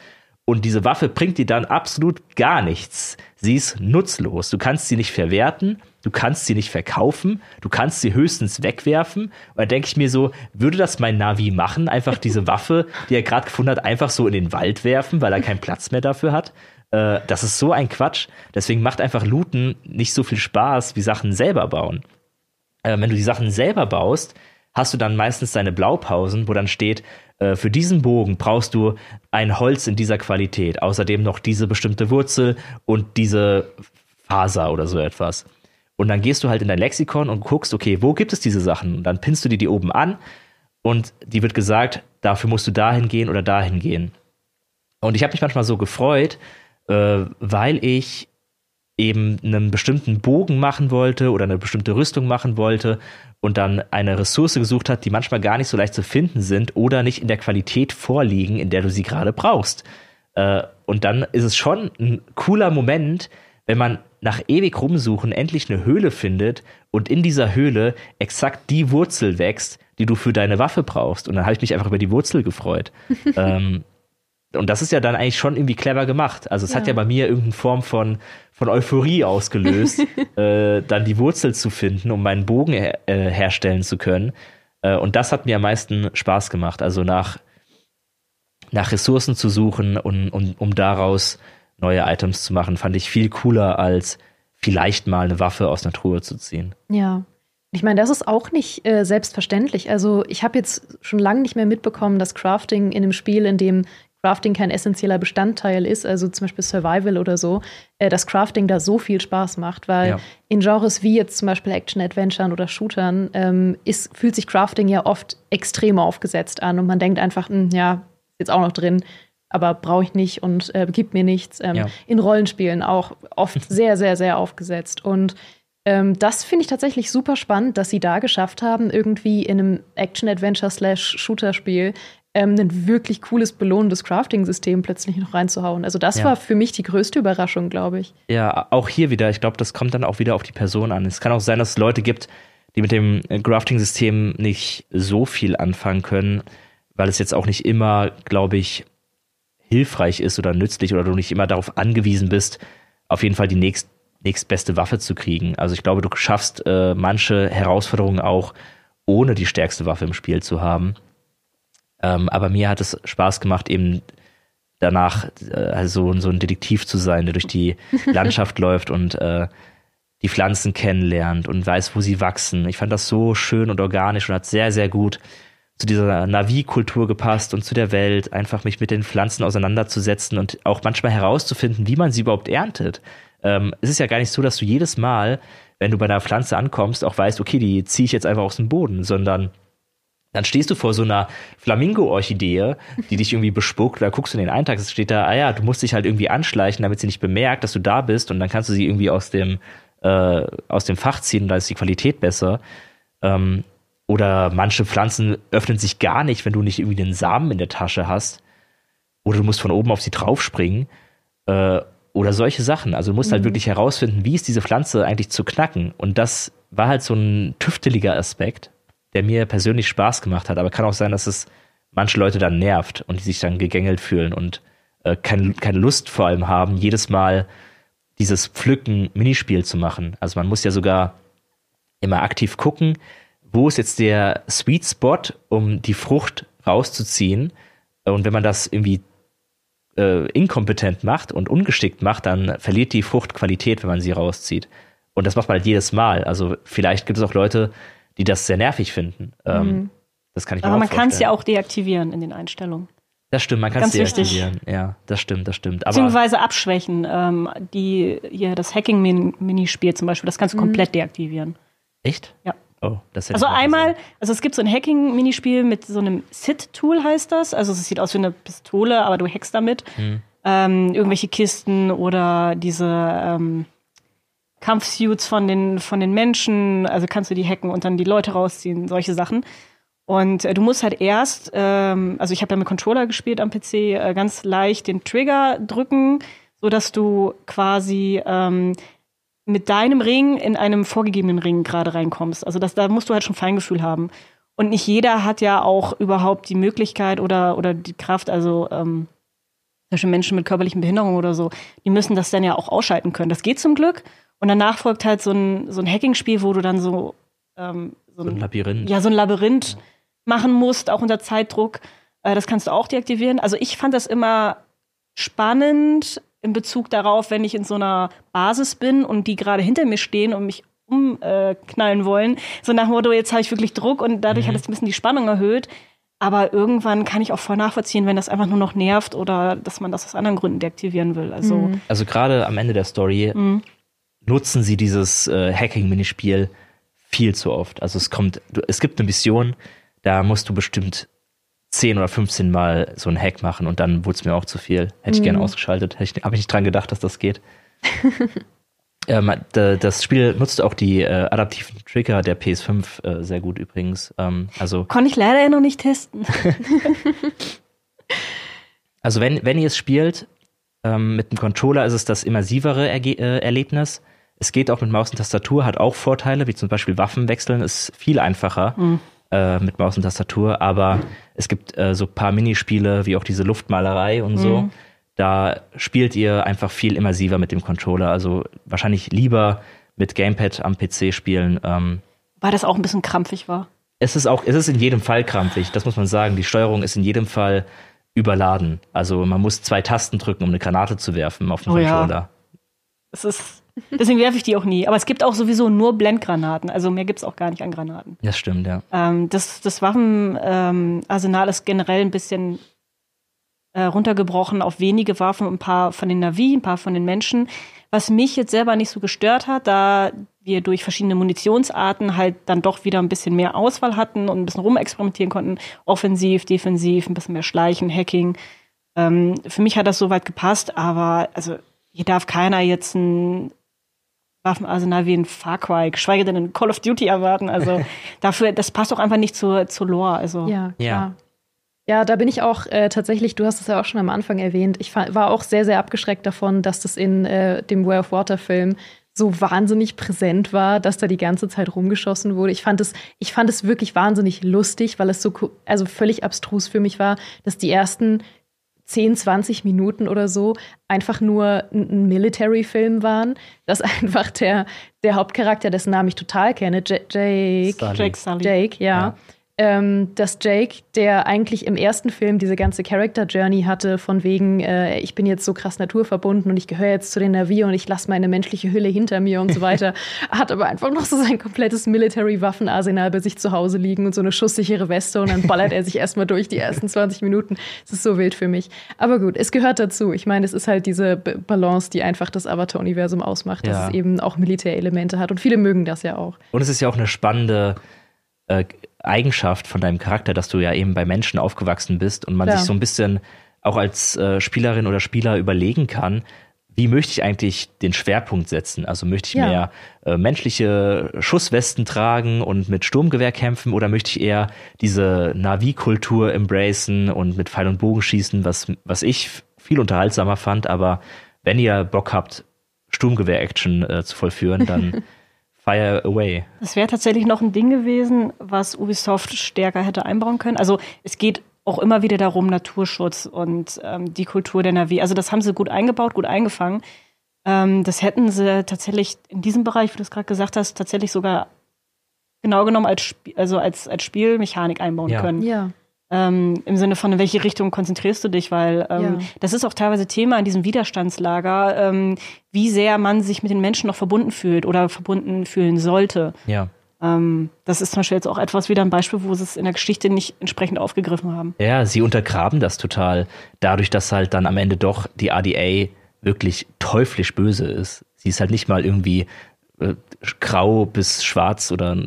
Und diese Waffe bringt dir dann absolut gar nichts. Sie ist nutzlos. Du kannst sie nicht verwerten, du kannst sie nicht verkaufen, du kannst sie höchstens wegwerfen. Und da denke ich mir so, würde das mein Navi machen? Einfach diese Waffe, die er gerade gefunden hat, einfach so in den Wald werfen, weil er keinen Platz mehr dafür hat? Äh, das ist so ein Quatsch. Deswegen macht einfach Looten nicht so viel Spaß wie Sachen selber bauen. Äh, wenn du die Sachen selber baust, hast du dann meistens deine Blaupausen, wo dann steht, äh, für diesen Bogen brauchst du ein Holz in dieser Qualität, außerdem noch diese bestimmte Wurzel und diese Faser oder so etwas. Und dann gehst du halt in dein Lexikon und guckst, okay, wo gibt es diese Sachen? Und dann pinnst du dir die oben an und die wird gesagt, dafür musst du dahin gehen oder dahin gehen. Und ich habe mich manchmal so gefreut, äh, weil ich eben einen bestimmten Bogen machen wollte oder eine bestimmte Rüstung machen wollte und dann eine Ressource gesucht hat, die manchmal gar nicht so leicht zu finden sind oder nicht in der Qualität vorliegen, in der du sie gerade brauchst. Äh, und dann ist es schon ein cooler Moment, wenn man nach ewig rumsuchen endlich eine Höhle findet und in dieser Höhle exakt die Wurzel wächst, die du für deine Waffe brauchst. Und dann habe ich mich einfach über die Wurzel gefreut. ähm, und das ist ja dann eigentlich schon irgendwie clever gemacht. Also es ja. hat ja bei mir irgendeine Form von, von Euphorie ausgelöst, äh, dann die Wurzel zu finden, um meinen Bogen her äh, herstellen zu können. Äh, und das hat mir am meisten Spaß gemacht. Also nach, nach Ressourcen zu suchen und, und um daraus neue Items zu machen, fand ich viel cooler als vielleicht mal eine Waffe aus einer Truhe zu ziehen. Ja. Ich meine, das ist auch nicht äh, selbstverständlich. Also ich habe jetzt schon lange nicht mehr mitbekommen, dass Crafting in einem Spiel, in dem Crafting kein essentieller Bestandteil ist, also zum Beispiel Survival oder so, äh, dass Crafting da so viel Spaß macht, weil ja. in Genres wie jetzt zum Beispiel Action-Adventuren oder Shootern ähm, ist, fühlt sich Crafting ja oft extrem aufgesetzt an und man denkt einfach, mh, hm, ja, ist jetzt auch noch drin, aber brauche ich nicht und äh, gibt mir nichts. Ähm, ja. In Rollenspielen auch oft sehr, sehr, sehr aufgesetzt und ähm, das finde ich tatsächlich super spannend, dass sie da geschafft haben, irgendwie in einem Action-Adventure-Shooter-Spiel ähm, ein wirklich cooles, belohnendes Crafting-System plötzlich noch reinzuhauen. Also das ja. war für mich die größte Überraschung, glaube ich. Ja, auch hier wieder. Ich glaube, das kommt dann auch wieder auf die Person an. Es kann auch sein, dass es Leute gibt, die mit dem Crafting-System nicht so viel anfangen können, weil es jetzt auch nicht immer, glaube ich, hilfreich ist oder nützlich oder du nicht immer darauf angewiesen bist, auf jeden Fall die nächst, nächstbeste Waffe zu kriegen. Also ich glaube, du schaffst äh, manche Herausforderungen auch, ohne die stärkste Waffe im Spiel zu haben. Ähm, aber mir hat es Spaß gemacht, eben danach äh, also so ein Detektiv zu sein, der durch die Landschaft läuft und äh, die Pflanzen kennenlernt und weiß, wo sie wachsen. Ich fand das so schön und organisch und hat sehr, sehr gut zu dieser Navi-Kultur gepasst und zu der Welt, einfach mich mit den Pflanzen auseinanderzusetzen und auch manchmal herauszufinden, wie man sie überhaupt erntet. Ähm, es ist ja gar nicht so, dass du jedes Mal, wenn du bei einer Pflanze ankommst, auch weißt, okay, die ziehe ich jetzt einfach aus dem Boden, sondern dann stehst du vor so einer Flamingo-Orchidee, die dich irgendwie bespuckt, da guckst du in den Eintag, es steht da, ah ja, du musst dich halt irgendwie anschleichen, damit sie nicht bemerkt, dass du da bist und dann kannst du sie irgendwie aus dem, äh, aus dem Fach ziehen und da ist die Qualität besser. Ähm, oder manche Pflanzen öffnen sich gar nicht, wenn du nicht irgendwie den Samen in der Tasche hast. Oder du musst von oben auf sie draufspringen. Äh, oder solche Sachen. Also du musst halt mhm. halt wirklich herausfinden, wie ist diese Pflanze eigentlich zu knacken. Und das war halt so ein tüfteliger Aspekt, der mir persönlich Spaß gemacht hat. Aber kann auch sein, dass es manche Leute dann nervt und die sich dann gegängelt fühlen und äh, kein, keine Lust vor allem haben, jedes Mal dieses Pflücken-Minispiel zu machen. Also man muss ja sogar immer aktiv gucken, wo ist jetzt der Sweet Spot, um die Frucht rauszuziehen. Und wenn man das irgendwie äh, inkompetent macht und ungeschickt macht, dann verliert die Frucht Qualität, wenn man sie rauszieht. Und das macht man halt jedes Mal. Also vielleicht gibt es auch Leute, die das sehr nervig finden. Ähm, mhm. Das kann ich mir Aber man kann es ja auch deaktivieren in den Einstellungen. Das stimmt, man kann es deaktivieren. Wichtig. Ja, das stimmt, das stimmt. Aber Beziehungsweise abschwächen. Ähm, die, hier, das Hacking-Minispiel zum Beispiel, das kannst du mhm. komplett deaktivieren. Echt? Ja. Oh, das also einmal, gesehen. also es gibt so ein Hacking-Minispiel mit so einem SIT-Tool heißt das. Also es sieht aus wie eine Pistole, aber du hackst damit. Hm. Ähm, irgendwelche Kisten oder diese ähm, Kampfsuits von den, von den Menschen. Also kannst du die hacken und dann die Leute rausziehen, solche Sachen. Und äh, du musst halt erst, ähm, also ich habe ja mit Controller gespielt am PC, äh, ganz leicht den Trigger drücken, so dass du quasi ähm, mit deinem Ring in einem vorgegebenen Ring gerade reinkommst. Also das, da musst du halt schon Feingefühl haben. Und nicht jeder hat ja auch überhaupt die Möglichkeit oder, oder die Kraft, also ähm, zum Menschen mit körperlichen Behinderungen oder so, die müssen das dann ja auch ausschalten können. Das geht zum Glück. Und danach folgt halt so ein, so ein Hacking-Spiel, wo du dann so, ähm, so, ein, so ein Labyrinth. Ja, so ein Labyrinth ja. machen musst, auch unter Zeitdruck. Äh, das kannst du auch deaktivieren. Also ich fand das immer spannend, in Bezug darauf, wenn ich in so einer Basis bin und die gerade hinter mir stehen und mich umknallen äh, wollen. So nach dem Motto, jetzt habe ich wirklich Druck und dadurch mhm. hat es ein bisschen die Spannung erhöht. Aber irgendwann kann ich auch voll nachvollziehen, wenn das einfach nur noch nervt oder dass man das aus anderen Gründen deaktivieren will. Also, mhm. also gerade am Ende der Story mhm. Nutzen sie dieses äh, Hacking-Minispiel viel zu oft. Also es kommt, es gibt eine Mission, da musst du bestimmt 10 oder 15 Mal so einen Hack machen und dann wurde es mir auch zu viel. Hätte ich gerne mhm. ausgeschaltet. Habe ich nicht dran gedacht, dass das geht. ähm, das Spiel nutzt auch die äh, adaptiven Trigger der PS5 äh, sehr gut übrigens. Ähm, also Konnte ich leider ja noch nicht testen. also wenn, wenn ihr es spielt, ähm, mit dem Controller ist es das immersivere Erge äh, Erlebnis. Es geht auch mit Maus und Tastatur, hat auch Vorteile, wie zum Beispiel Waffen wechseln, ist viel einfacher. Mhm äh, mit Maus und Tastatur, aber es gibt äh, so ein paar Minispiele, wie auch diese Luftmalerei und so. Mhm. Da spielt ihr einfach viel immersiver mit dem Controller. Also wahrscheinlich lieber mit Gamepad am PC spielen. Ähm, Weil das auch ein bisschen krampfig war. Es ist auch, es ist in jedem Fall krampfig, das muss man sagen. Die Steuerung ist in jedem Fall überladen. Also man muss zwei Tasten drücken, um eine Granate zu werfen auf den oh, Controller. Ja. Es ist Deswegen werfe ich die auch nie. Aber es gibt auch sowieso nur Blendgranaten. Also mehr gibt es auch gar nicht an Granaten. Das stimmt, ja. Ähm, das, das Waffenarsenal ähm, ist generell ein bisschen äh, runtergebrochen auf wenige Waffen, ein paar von den Navi, ein paar von den Menschen. Was mich jetzt selber nicht so gestört hat, da wir durch verschiedene Munitionsarten halt dann doch wieder ein bisschen mehr Auswahl hatten und ein bisschen rumexperimentieren konnten. Offensiv, defensiv, ein bisschen mehr Schleichen, Hacking. Ähm, für mich hat das soweit gepasst, aber also hier darf keiner jetzt ein Waffenarsenal wie ein Far Cry, geschweige denn ein Call of Duty erwarten. Also dafür, das passt auch einfach nicht zur, zur Lore. Also. Ja, klar. Ja. Ja, da bin ich auch äh, tatsächlich, du hast es ja auch schon am Anfang erwähnt, ich war auch sehr, sehr abgeschreckt davon, dass das in äh, dem Way of Water Film so wahnsinnig präsent war, dass da die ganze Zeit rumgeschossen wurde. Ich fand es, ich fand es wirklich wahnsinnig lustig, weil es so, also völlig abstrus für mich war, dass die ersten 10, 20 Minuten oder so einfach nur ein Military-Film waren, dass einfach der, der Hauptcharakter, dessen Namen ich total kenne, J Jake, Jake, Sully. Jake, ja, ja ähm, dass Jake, der eigentlich im ersten Film diese ganze Character Journey hatte, von wegen, äh, ich bin jetzt so krass naturverbunden und ich gehöre jetzt zu den Navi und ich lasse meine menschliche Hülle hinter mir und so weiter, hat aber einfach noch so sein komplettes Military-Waffenarsenal bei sich zu Hause liegen und so eine schusssichere Weste und dann ballert er sich erstmal durch die ersten 20 Minuten. Das ist so wild für mich. Aber gut, es gehört dazu. Ich meine, es ist halt diese B Balance, die einfach das Avatar-Universum ausmacht, ja. dass es eben auch Militärelemente hat und viele mögen das ja auch. Und es ist ja auch eine spannende äh, Eigenschaft von deinem Charakter, dass du ja eben bei Menschen aufgewachsen bist und man ja. sich so ein bisschen auch als äh, Spielerin oder Spieler überlegen kann, wie möchte ich eigentlich den Schwerpunkt setzen? Also möchte ich Ja. mehr äh, menschliche Schusswesten tragen und mit Sturmgewehr kämpfen oder möchte ich eher diese Navi-Kultur embracen und mit Pfeil und Bogen schießen, was, was ich viel unterhaltsamer fand. Aber wenn ihr Bock habt, Sturmgewehr-Action äh, zu vollführen, dann fire away. Das wäre tatsächlich noch ein Ding gewesen, was Ubisoft stärker hätte einbauen können. Also es geht auch immer wieder darum, Naturschutz und ähm, die Kultur der Navi. Also das haben sie gut eingebaut, gut eingefangen. Ähm, das hätten sie tatsächlich in diesem Bereich, wie du es gerade gesagt hast, tatsächlich sogar genau genommen als, Sp also als, als Spielmechanik einbauen Ja. können. Ja. Ähm, Im Sinne von, in welche Richtung konzentrierst du dich? Weil ähm, Ja. das ist auch teilweise Thema in diesem Widerstandslager, ähm, wie sehr man sich mit den Menschen noch verbunden fühlt oder verbunden fühlen sollte. Ja. Ähm, das ist zum Beispiel jetzt auch etwas wieder ein Beispiel, wo sie es in der Geschichte nicht entsprechend aufgegriffen haben. Ja, sie untergraben das total, dadurch, dass halt dann am Ende doch die ADA wirklich teuflisch böse ist. Sie ist halt nicht mal irgendwie äh, grau bis schwarz oder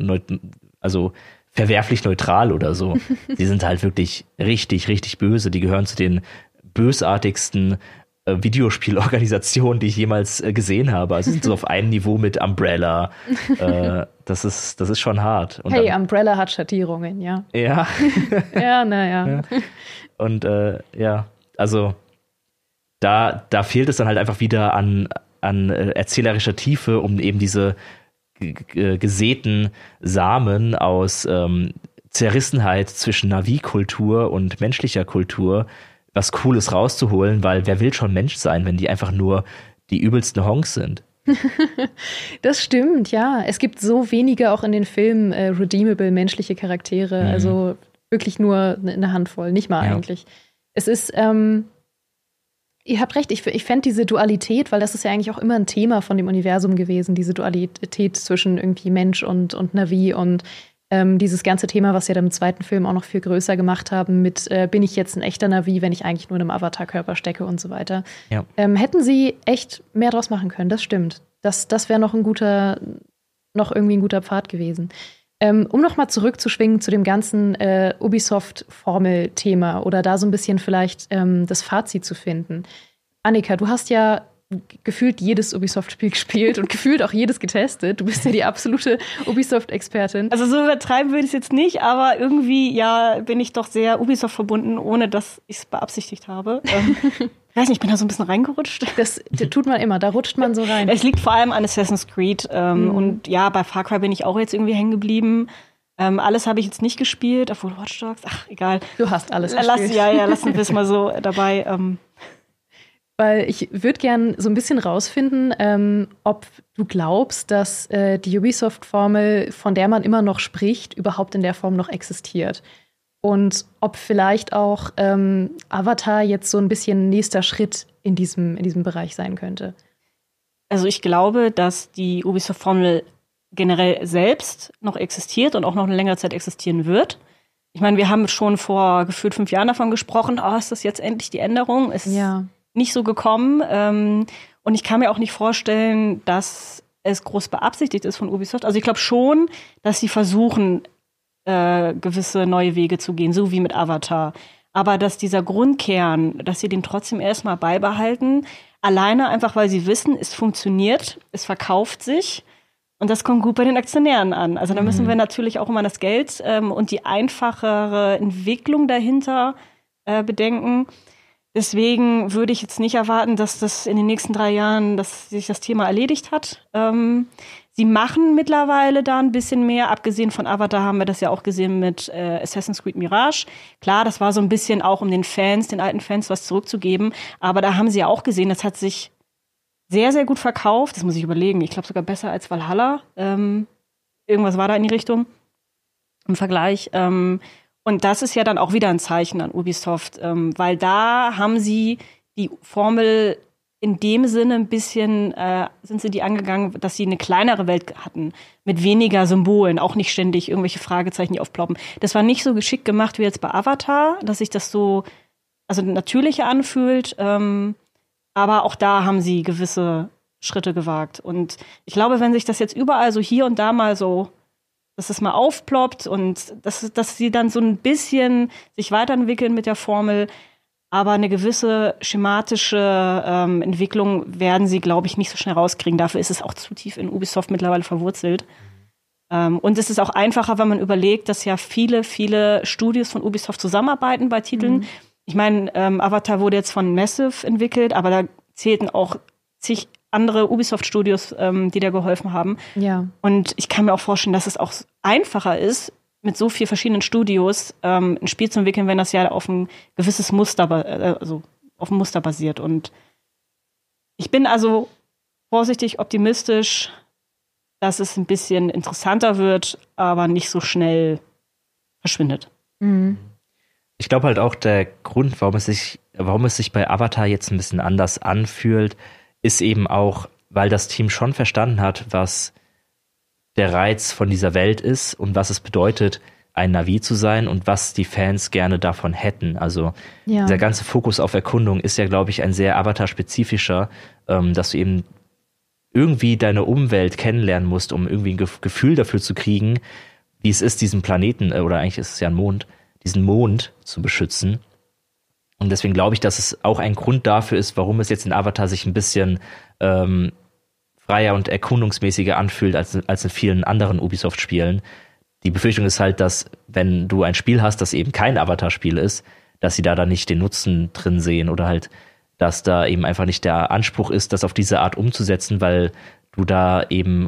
also verwerflich neutral oder so. sie sind halt wirklich richtig, richtig böse. Die gehören zu den bösartigsten äh, Videospielorganisationen, die ich jemals äh, gesehen habe. Also sie sind so auf einem Niveau mit Umbrella. Äh, das ist, das ist schon hart. Und Hey, dann, Umbrella hat Schattierungen, ja. ja. Ja, naja. Und äh, ja, also da, da fehlt es dann halt einfach wieder an, an äh, erzählerischer Tiefe, um eben diese gesäten Samen aus ähm, Zerrissenheit zwischen Navi-Kultur und menschlicher Kultur was Cooles rauszuholen, weil wer will schon Mensch sein, wenn die einfach nur die übelsten Honks sind? Das stimmt, ja. Es gibt so wenige auch in den Filmen äh, redeemable menschliche Charaktere. Mhm. Also wirklich nur eine eine Handvoll, nicht mal Ja. eigentlich. Es ist, ähm, ihr habt recht, ich, ich fände diese Dualität, weil das ist ja eigentlich auch immer ein Thema von dem Universum gewesen, diese Dualität zwischen irgendwie Mensch und, und Navi und ähm, dieses ganze Thema, was sie dann im zweiten Film auch noch viel größer gemacht haben, mit äh, bin ich jetzt ein echter Navi, wenn ich eigentlich nur in einem Avatar-Körper stecke und so weiter. Ja. Ähm, hätten sie echt mehr draus machen können, das stimmt. Das, das wäre noch ein guter, noch irgendwie ein guter Pfad gewesen. Ähm, um nochmal zurückzuschwingen zu dem ganzen äh, Ubisoft-Formel-Thema oder da so ein bisschen vielleicht ähm, das Fazit zu finden. Annika, du hast ja gefühlt jedes Ubisoft-Spiel gespielt und gefühlt auch jedes getestet. Du bist ja die absolute Ubisoft-Expertin. Also so übertreiben würde ich es jetzt nicht, aber irgendwie, ja, bin ich doch sehr Ubisoft verbunden, ohne dass ich es beabsichtigt habe. Ich weiß nicht, ich bin da so ein bisschen reingerutscht. Das, tut man immer, da rutscht man so rein. Es liegt vor allem an Assassin's Creed. Ähm, Mhm. Und ja, bei Far Cry bin ich auch jetzt irgendwie hängen geblieben. Ähm, alles habe ich jetzt nicht gespielt, obwohl Watch Dogs, ach, egal. Du hast alles Lass, gespielt. ja, ja, lassen wir es mal so dabei. Ähm, Weil ich würde gern so ein bisschen rausfinden, ähm, ob du glaubst, dass äh, die Ubisoft-Formel, von der man immer noch spricht, überhaupt in der Form noch existiert. Und ob vielleicht auch ähm, Avatar jetzt so ein bisschen nächster Schritt in diesem, in diesem Bereich sein könnte. Also ich glaube, dass die Ubisoft-Formel generell selbst noch existiert und auch noch eine längere Zeit existieren wird. Ich meine, wir haben schon vor gefühlt fünf Jahren davon gesprochen, oh, ist das jetzt endlich die Änderung? Ist Ja. nicht so gekommen. Ähm, und ich kann mir auch nicht vorstellen, dass es groß beabsichtigt ist von Ubisoft. Also ich glaube schon, dass sie versuchen, äh, gewisse neue Wege zu gehen, so wie mit Avatar. Aber dass dieser Grundkern, dass sie den trotzdem erstmal beibehalten, alleine einfach, weil sie wissen, es funktioniert, es verkauft sich. Und das kommt gut bei den Aktionären an. Also da müssen wir natürlich auch immer das Geld ähm, und die einfachere Entwicklung dahinter äh, bedenken. Deswegen würde ich jetzt nicht erwarten, dass das in den nächsten drei Jahren, dass sich das Thema erledigt hat. Ähm, sie machen mittlerweile da ein bisschen mehr. Abgesehen von Avatar haben wir das ja auch gesehen mit äh, Assassin's Creed Mirage. Klar, das war so ein bisschen auch, um den Fans, den alten Fans was zurückzugeben. Aber da haben sie ja auch gesehen, das hat sich sehr, sehr gut verkauft. Das muss ich überlegen. Ich glaube sogar besser als Valhalla. Ähm, irgendwas war da in die Richtung im Vergleich. Ähm, und das ist ja dann auch wieder ein Zeichen an Ubisoft, ähm, weil da haben sie die Formel in dem Sinne ein bisschen, äh, sind sie die angegangen, dass sie eine kleinere Welt hatten, mit weniger Symbolen, auch nicht ständig irgendwelche Fragezeichen, die aufploppen. Das war nicht so geschickt gemacht wie jetzt bei Avatar, dass sich das so, also natürlicher anfühlt. Ähm, aber auch da haben sie gewisse Schritte gewagt. Und ich glaube, wenn sich das jetzt überall so hier und da mal so dass es mal aufploppt und dass, dass sie dann so ein bisschen sich weiterentwickeln mit der Formel, aber eine gewisse schematische ähm, Entwicklung werden sie, glaube ich, nicht so schnell rauskriegen. Dafür ist es auch zu tief in Ubisoft mittlerweile verwurzelt. Ähm, und es ist auch einfacher, wenn man überlegt, dass ja viele, viele Studios von Ubisoft zusammenarbeiten bei Titeln. Mhm. Ich meine, ähm, Avatar wurde jetzt von Massive entwickelt, aber da zählten auch zig andere Ubisoft-Studios, ähm, die da geholfen haben. Ja. Und ich kann mir auch vorstellen, dass es auch einfacher ist, mit so vielen verschiedenen Studios ähm, ein Spiel zu entwickeln, wenn das ja auf ein gewisses Muster, äh, also auf ein Muster basiert. Und ich bin also vorsichtig optimistisch, dass es ein bisschen interessanter wird, aber nicht so schnell verschwindet. Mhm. Ich glaube halt auch der Grund, warum es sich, warum es sich bei Avatar jetzt ein bisschen anders anfühlt, ist eben auch, weil das Team schon verstanden hat, was der Reiz von dieser Welt ist und was es bedeutet, ein Navi zu sein und was die Fans gerne davon hätten. Also ja. dieser ganze Fokus auf Erkundung ist ja, glaube ich, ein sehr Avatar-spezifischer, ähm, dass du eben irgendwie deine Umwelt kennenlernen musst, um irgendwie ein Gefühl dafür zu kriegen, wie es ist, diesen Planeten, äh, oder eigentlich ist es ja ein Mond, diesen Mond zu beschützen. Und deswegen glaube ich, dass es auch ein Grund dafür ist, warum es jetzt in Avatar sich ein bisschen ähm, freier und erkundungsmäßiger anfühlt als, als in vielen anderen Ubisoft-Spielen. Die Befürchtung ist halt, dass wenn du ein Spiel hast, das eben kein Avatar-Spiel ist, dass sie da dann nicht den Nutzen drin sehen oder halt dass da eben einfach nicht der Anspruch ist, das auf diese Art umzusetzen, weil du da eben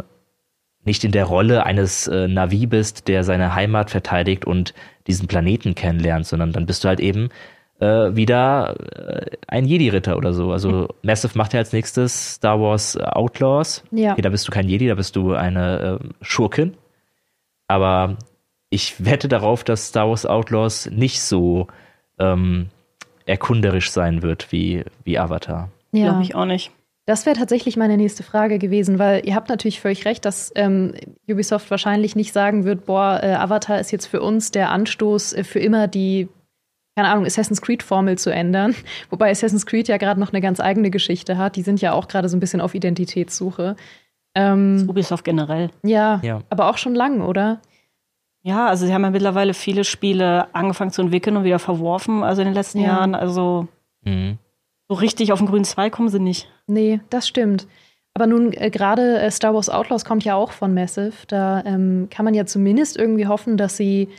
nicht in der Rolle eines äh, Navi bist, der seine Heimat verteidigt und diesen Planeten kennenlernt, sondern dann bist du halt eben äh, wieder äh, ein Jedi-Ritter oder so. Also mhm. Massive macht ja als nächstes Star Wars Outlaws. Ja. Okay, da bist du kein Jedi, da bist du eine äh, Schurkin. Aber ich wette darauf, dass Star Wars Outlaws nicht so ähm, erkunderisch sein wird wie, wie Avatar. Ja. Glaube ich auch nicht. Das wäre tatsächlich meine nächste Frage gewesen, weil ihr habt natürlich völlig recht, dass ähm, Ubisoft wahrscheinlich nicht sagen wird, boah, äh, Avatar ist jetzt für uns der Anstoß, äh, für immer die, keine Ahnung, Assassin's Creed-Formel zu ändern. Wobei Assassin's Creed ja gerade noch eine ganz eigene Geschichte hat. Die sind ja auch gerade so ein bisschen auf Identitätssuche. Ähm, Ubisoft generell. Ja, ja, aber auch schon lang, oder? Ja, also sie haben ja mittlerweile viele Spiele angefangen zu entwickeln und wieder verworfen, also in den letzten ja. Jahren. Also mhm. so richtig auf den grünen Zweig kommen sie nicht. Nee, das stimmt. Aber nun, äh, gerade äh, Star Wars Outlaws kommt ja auch von Massive. Da ähm, kann man ja zumindest irgendwie hoffen, dass sie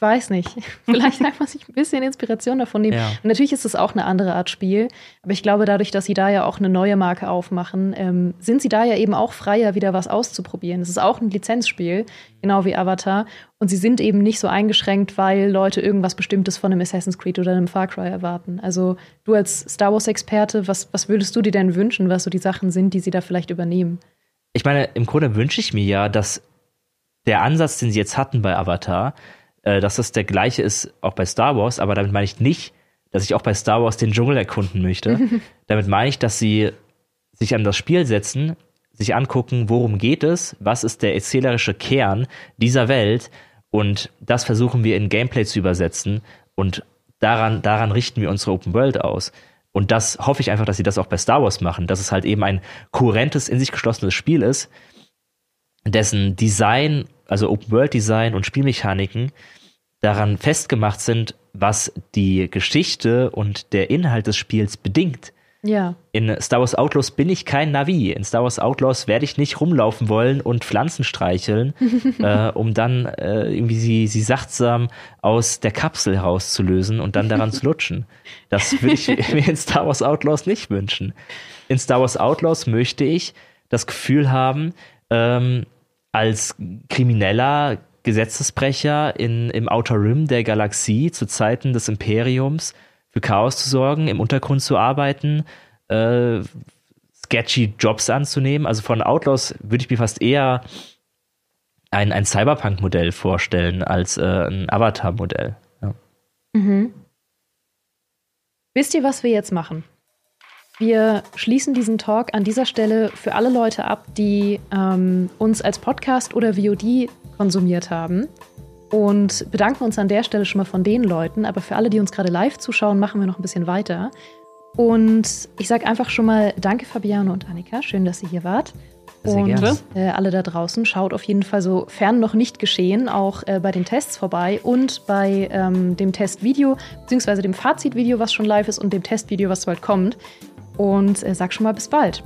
ich weiß nicht. Vielleicht einfach sich ein bisschen Inspiration davon nehmen. Ja. Und natürlich ist es auch eine andere Art Spiel. Aber ich glaube, dadurch, dass sie da ja auch eine neue Marke aufmachen, ähm, sind sie da ja eben auch freier, wieder was auszuprobieren. Es ist auch ein Lizenzspiel, genau wie Avatar. Und sie sind eben nicht so eingeschränkt, weil Leute irgendwas Bestimmtes von einem Assassin's Creed oder einem Far Cry erwarten. Also du als Star Wars-Experte, was, was würdest du dir denn wünschen, was so die Sachen sind, die sie da vielleicht übernehmen? Ich meine, im Grunde wünsche ich mir ja, dass der Ansatz, den sie jetzt hatten bei Avatar, äh, dass das der gleiche ist auch bei Star Wars, aber damit meine ich nicht, dass ich auch bei Star Wars den Dschungel erkunden möchte. damit meine ich, dass sie sich an das Spiel setzen, sich angucken, worum geht es, was ist der erzählerische Kern dieser Welt und das versuchen wir in Gameplay zu übersetzen und daran, daran richten wir unsere Open World aus. Und das hoffe ich einfach, dass sie das auch bei Star Wars machen, dass es halt eben ein kohärentes, in sich geschlossenes Spiel ist, dessen Design also Open World Design und Spielmechaniken daran festgemacht sind, was die Geschichte und der Inhalt des Spiels bedingt. Ja. In Star Wars Outlaws bin ich kein Navi. In Star Wars Outlaws werde ich nicht rumlaufen wollen und Pflanzen streicheln, äh, um dann äh, irgendwie sie, sie sachtsam aus der Kapsel herauszulösen und dann daran zu lutschen. Das würde ich mir in Star Wars Outlaws nicht wünschen. In Star Wars Outlaws möchte ich das Gefühl haben, ähm, als krimineller Gesetzesbrecher in, im Outer Rim der Galaxie zu Zeiten des Imperiums für Chaos zu sorgen, im Untergrund zu arbeiten, äh, sketchy Jobs anzunehmen. Also von Outlaws würde ich mir fast eher ein, ein Cyberpunk-Modell vorstellen als äh, ein Avatar-Modell. Ja. Mhm. Wisst ihr, was wir jetzt machen? Wir schließen diesen Talk an dieser Stelle für alle Leute ab, die ähm, uns als Podcast oder VOD konsumiert haben. Und bedanken uns an der Stelle schon mal von den Leuten. Aber für alle, die uns gerade live zuschauen, machen wir noch ein bisschen weiter. Und ich sage einfach schon mal Danke, Fabiane und Annika. Schön, dass ihr hier wart. Sehr und gerne. äh, alle da draußen schaut auf jeden Fall sofern noch nicht geschehen auch äh, bei den Tests vorbei und bei ähm, dem Testvideo beziehungsweise dem Fazitvideo, was schon live ist und dem Testvideo, was bald kommt. Und äh, sag schon mal bis bald.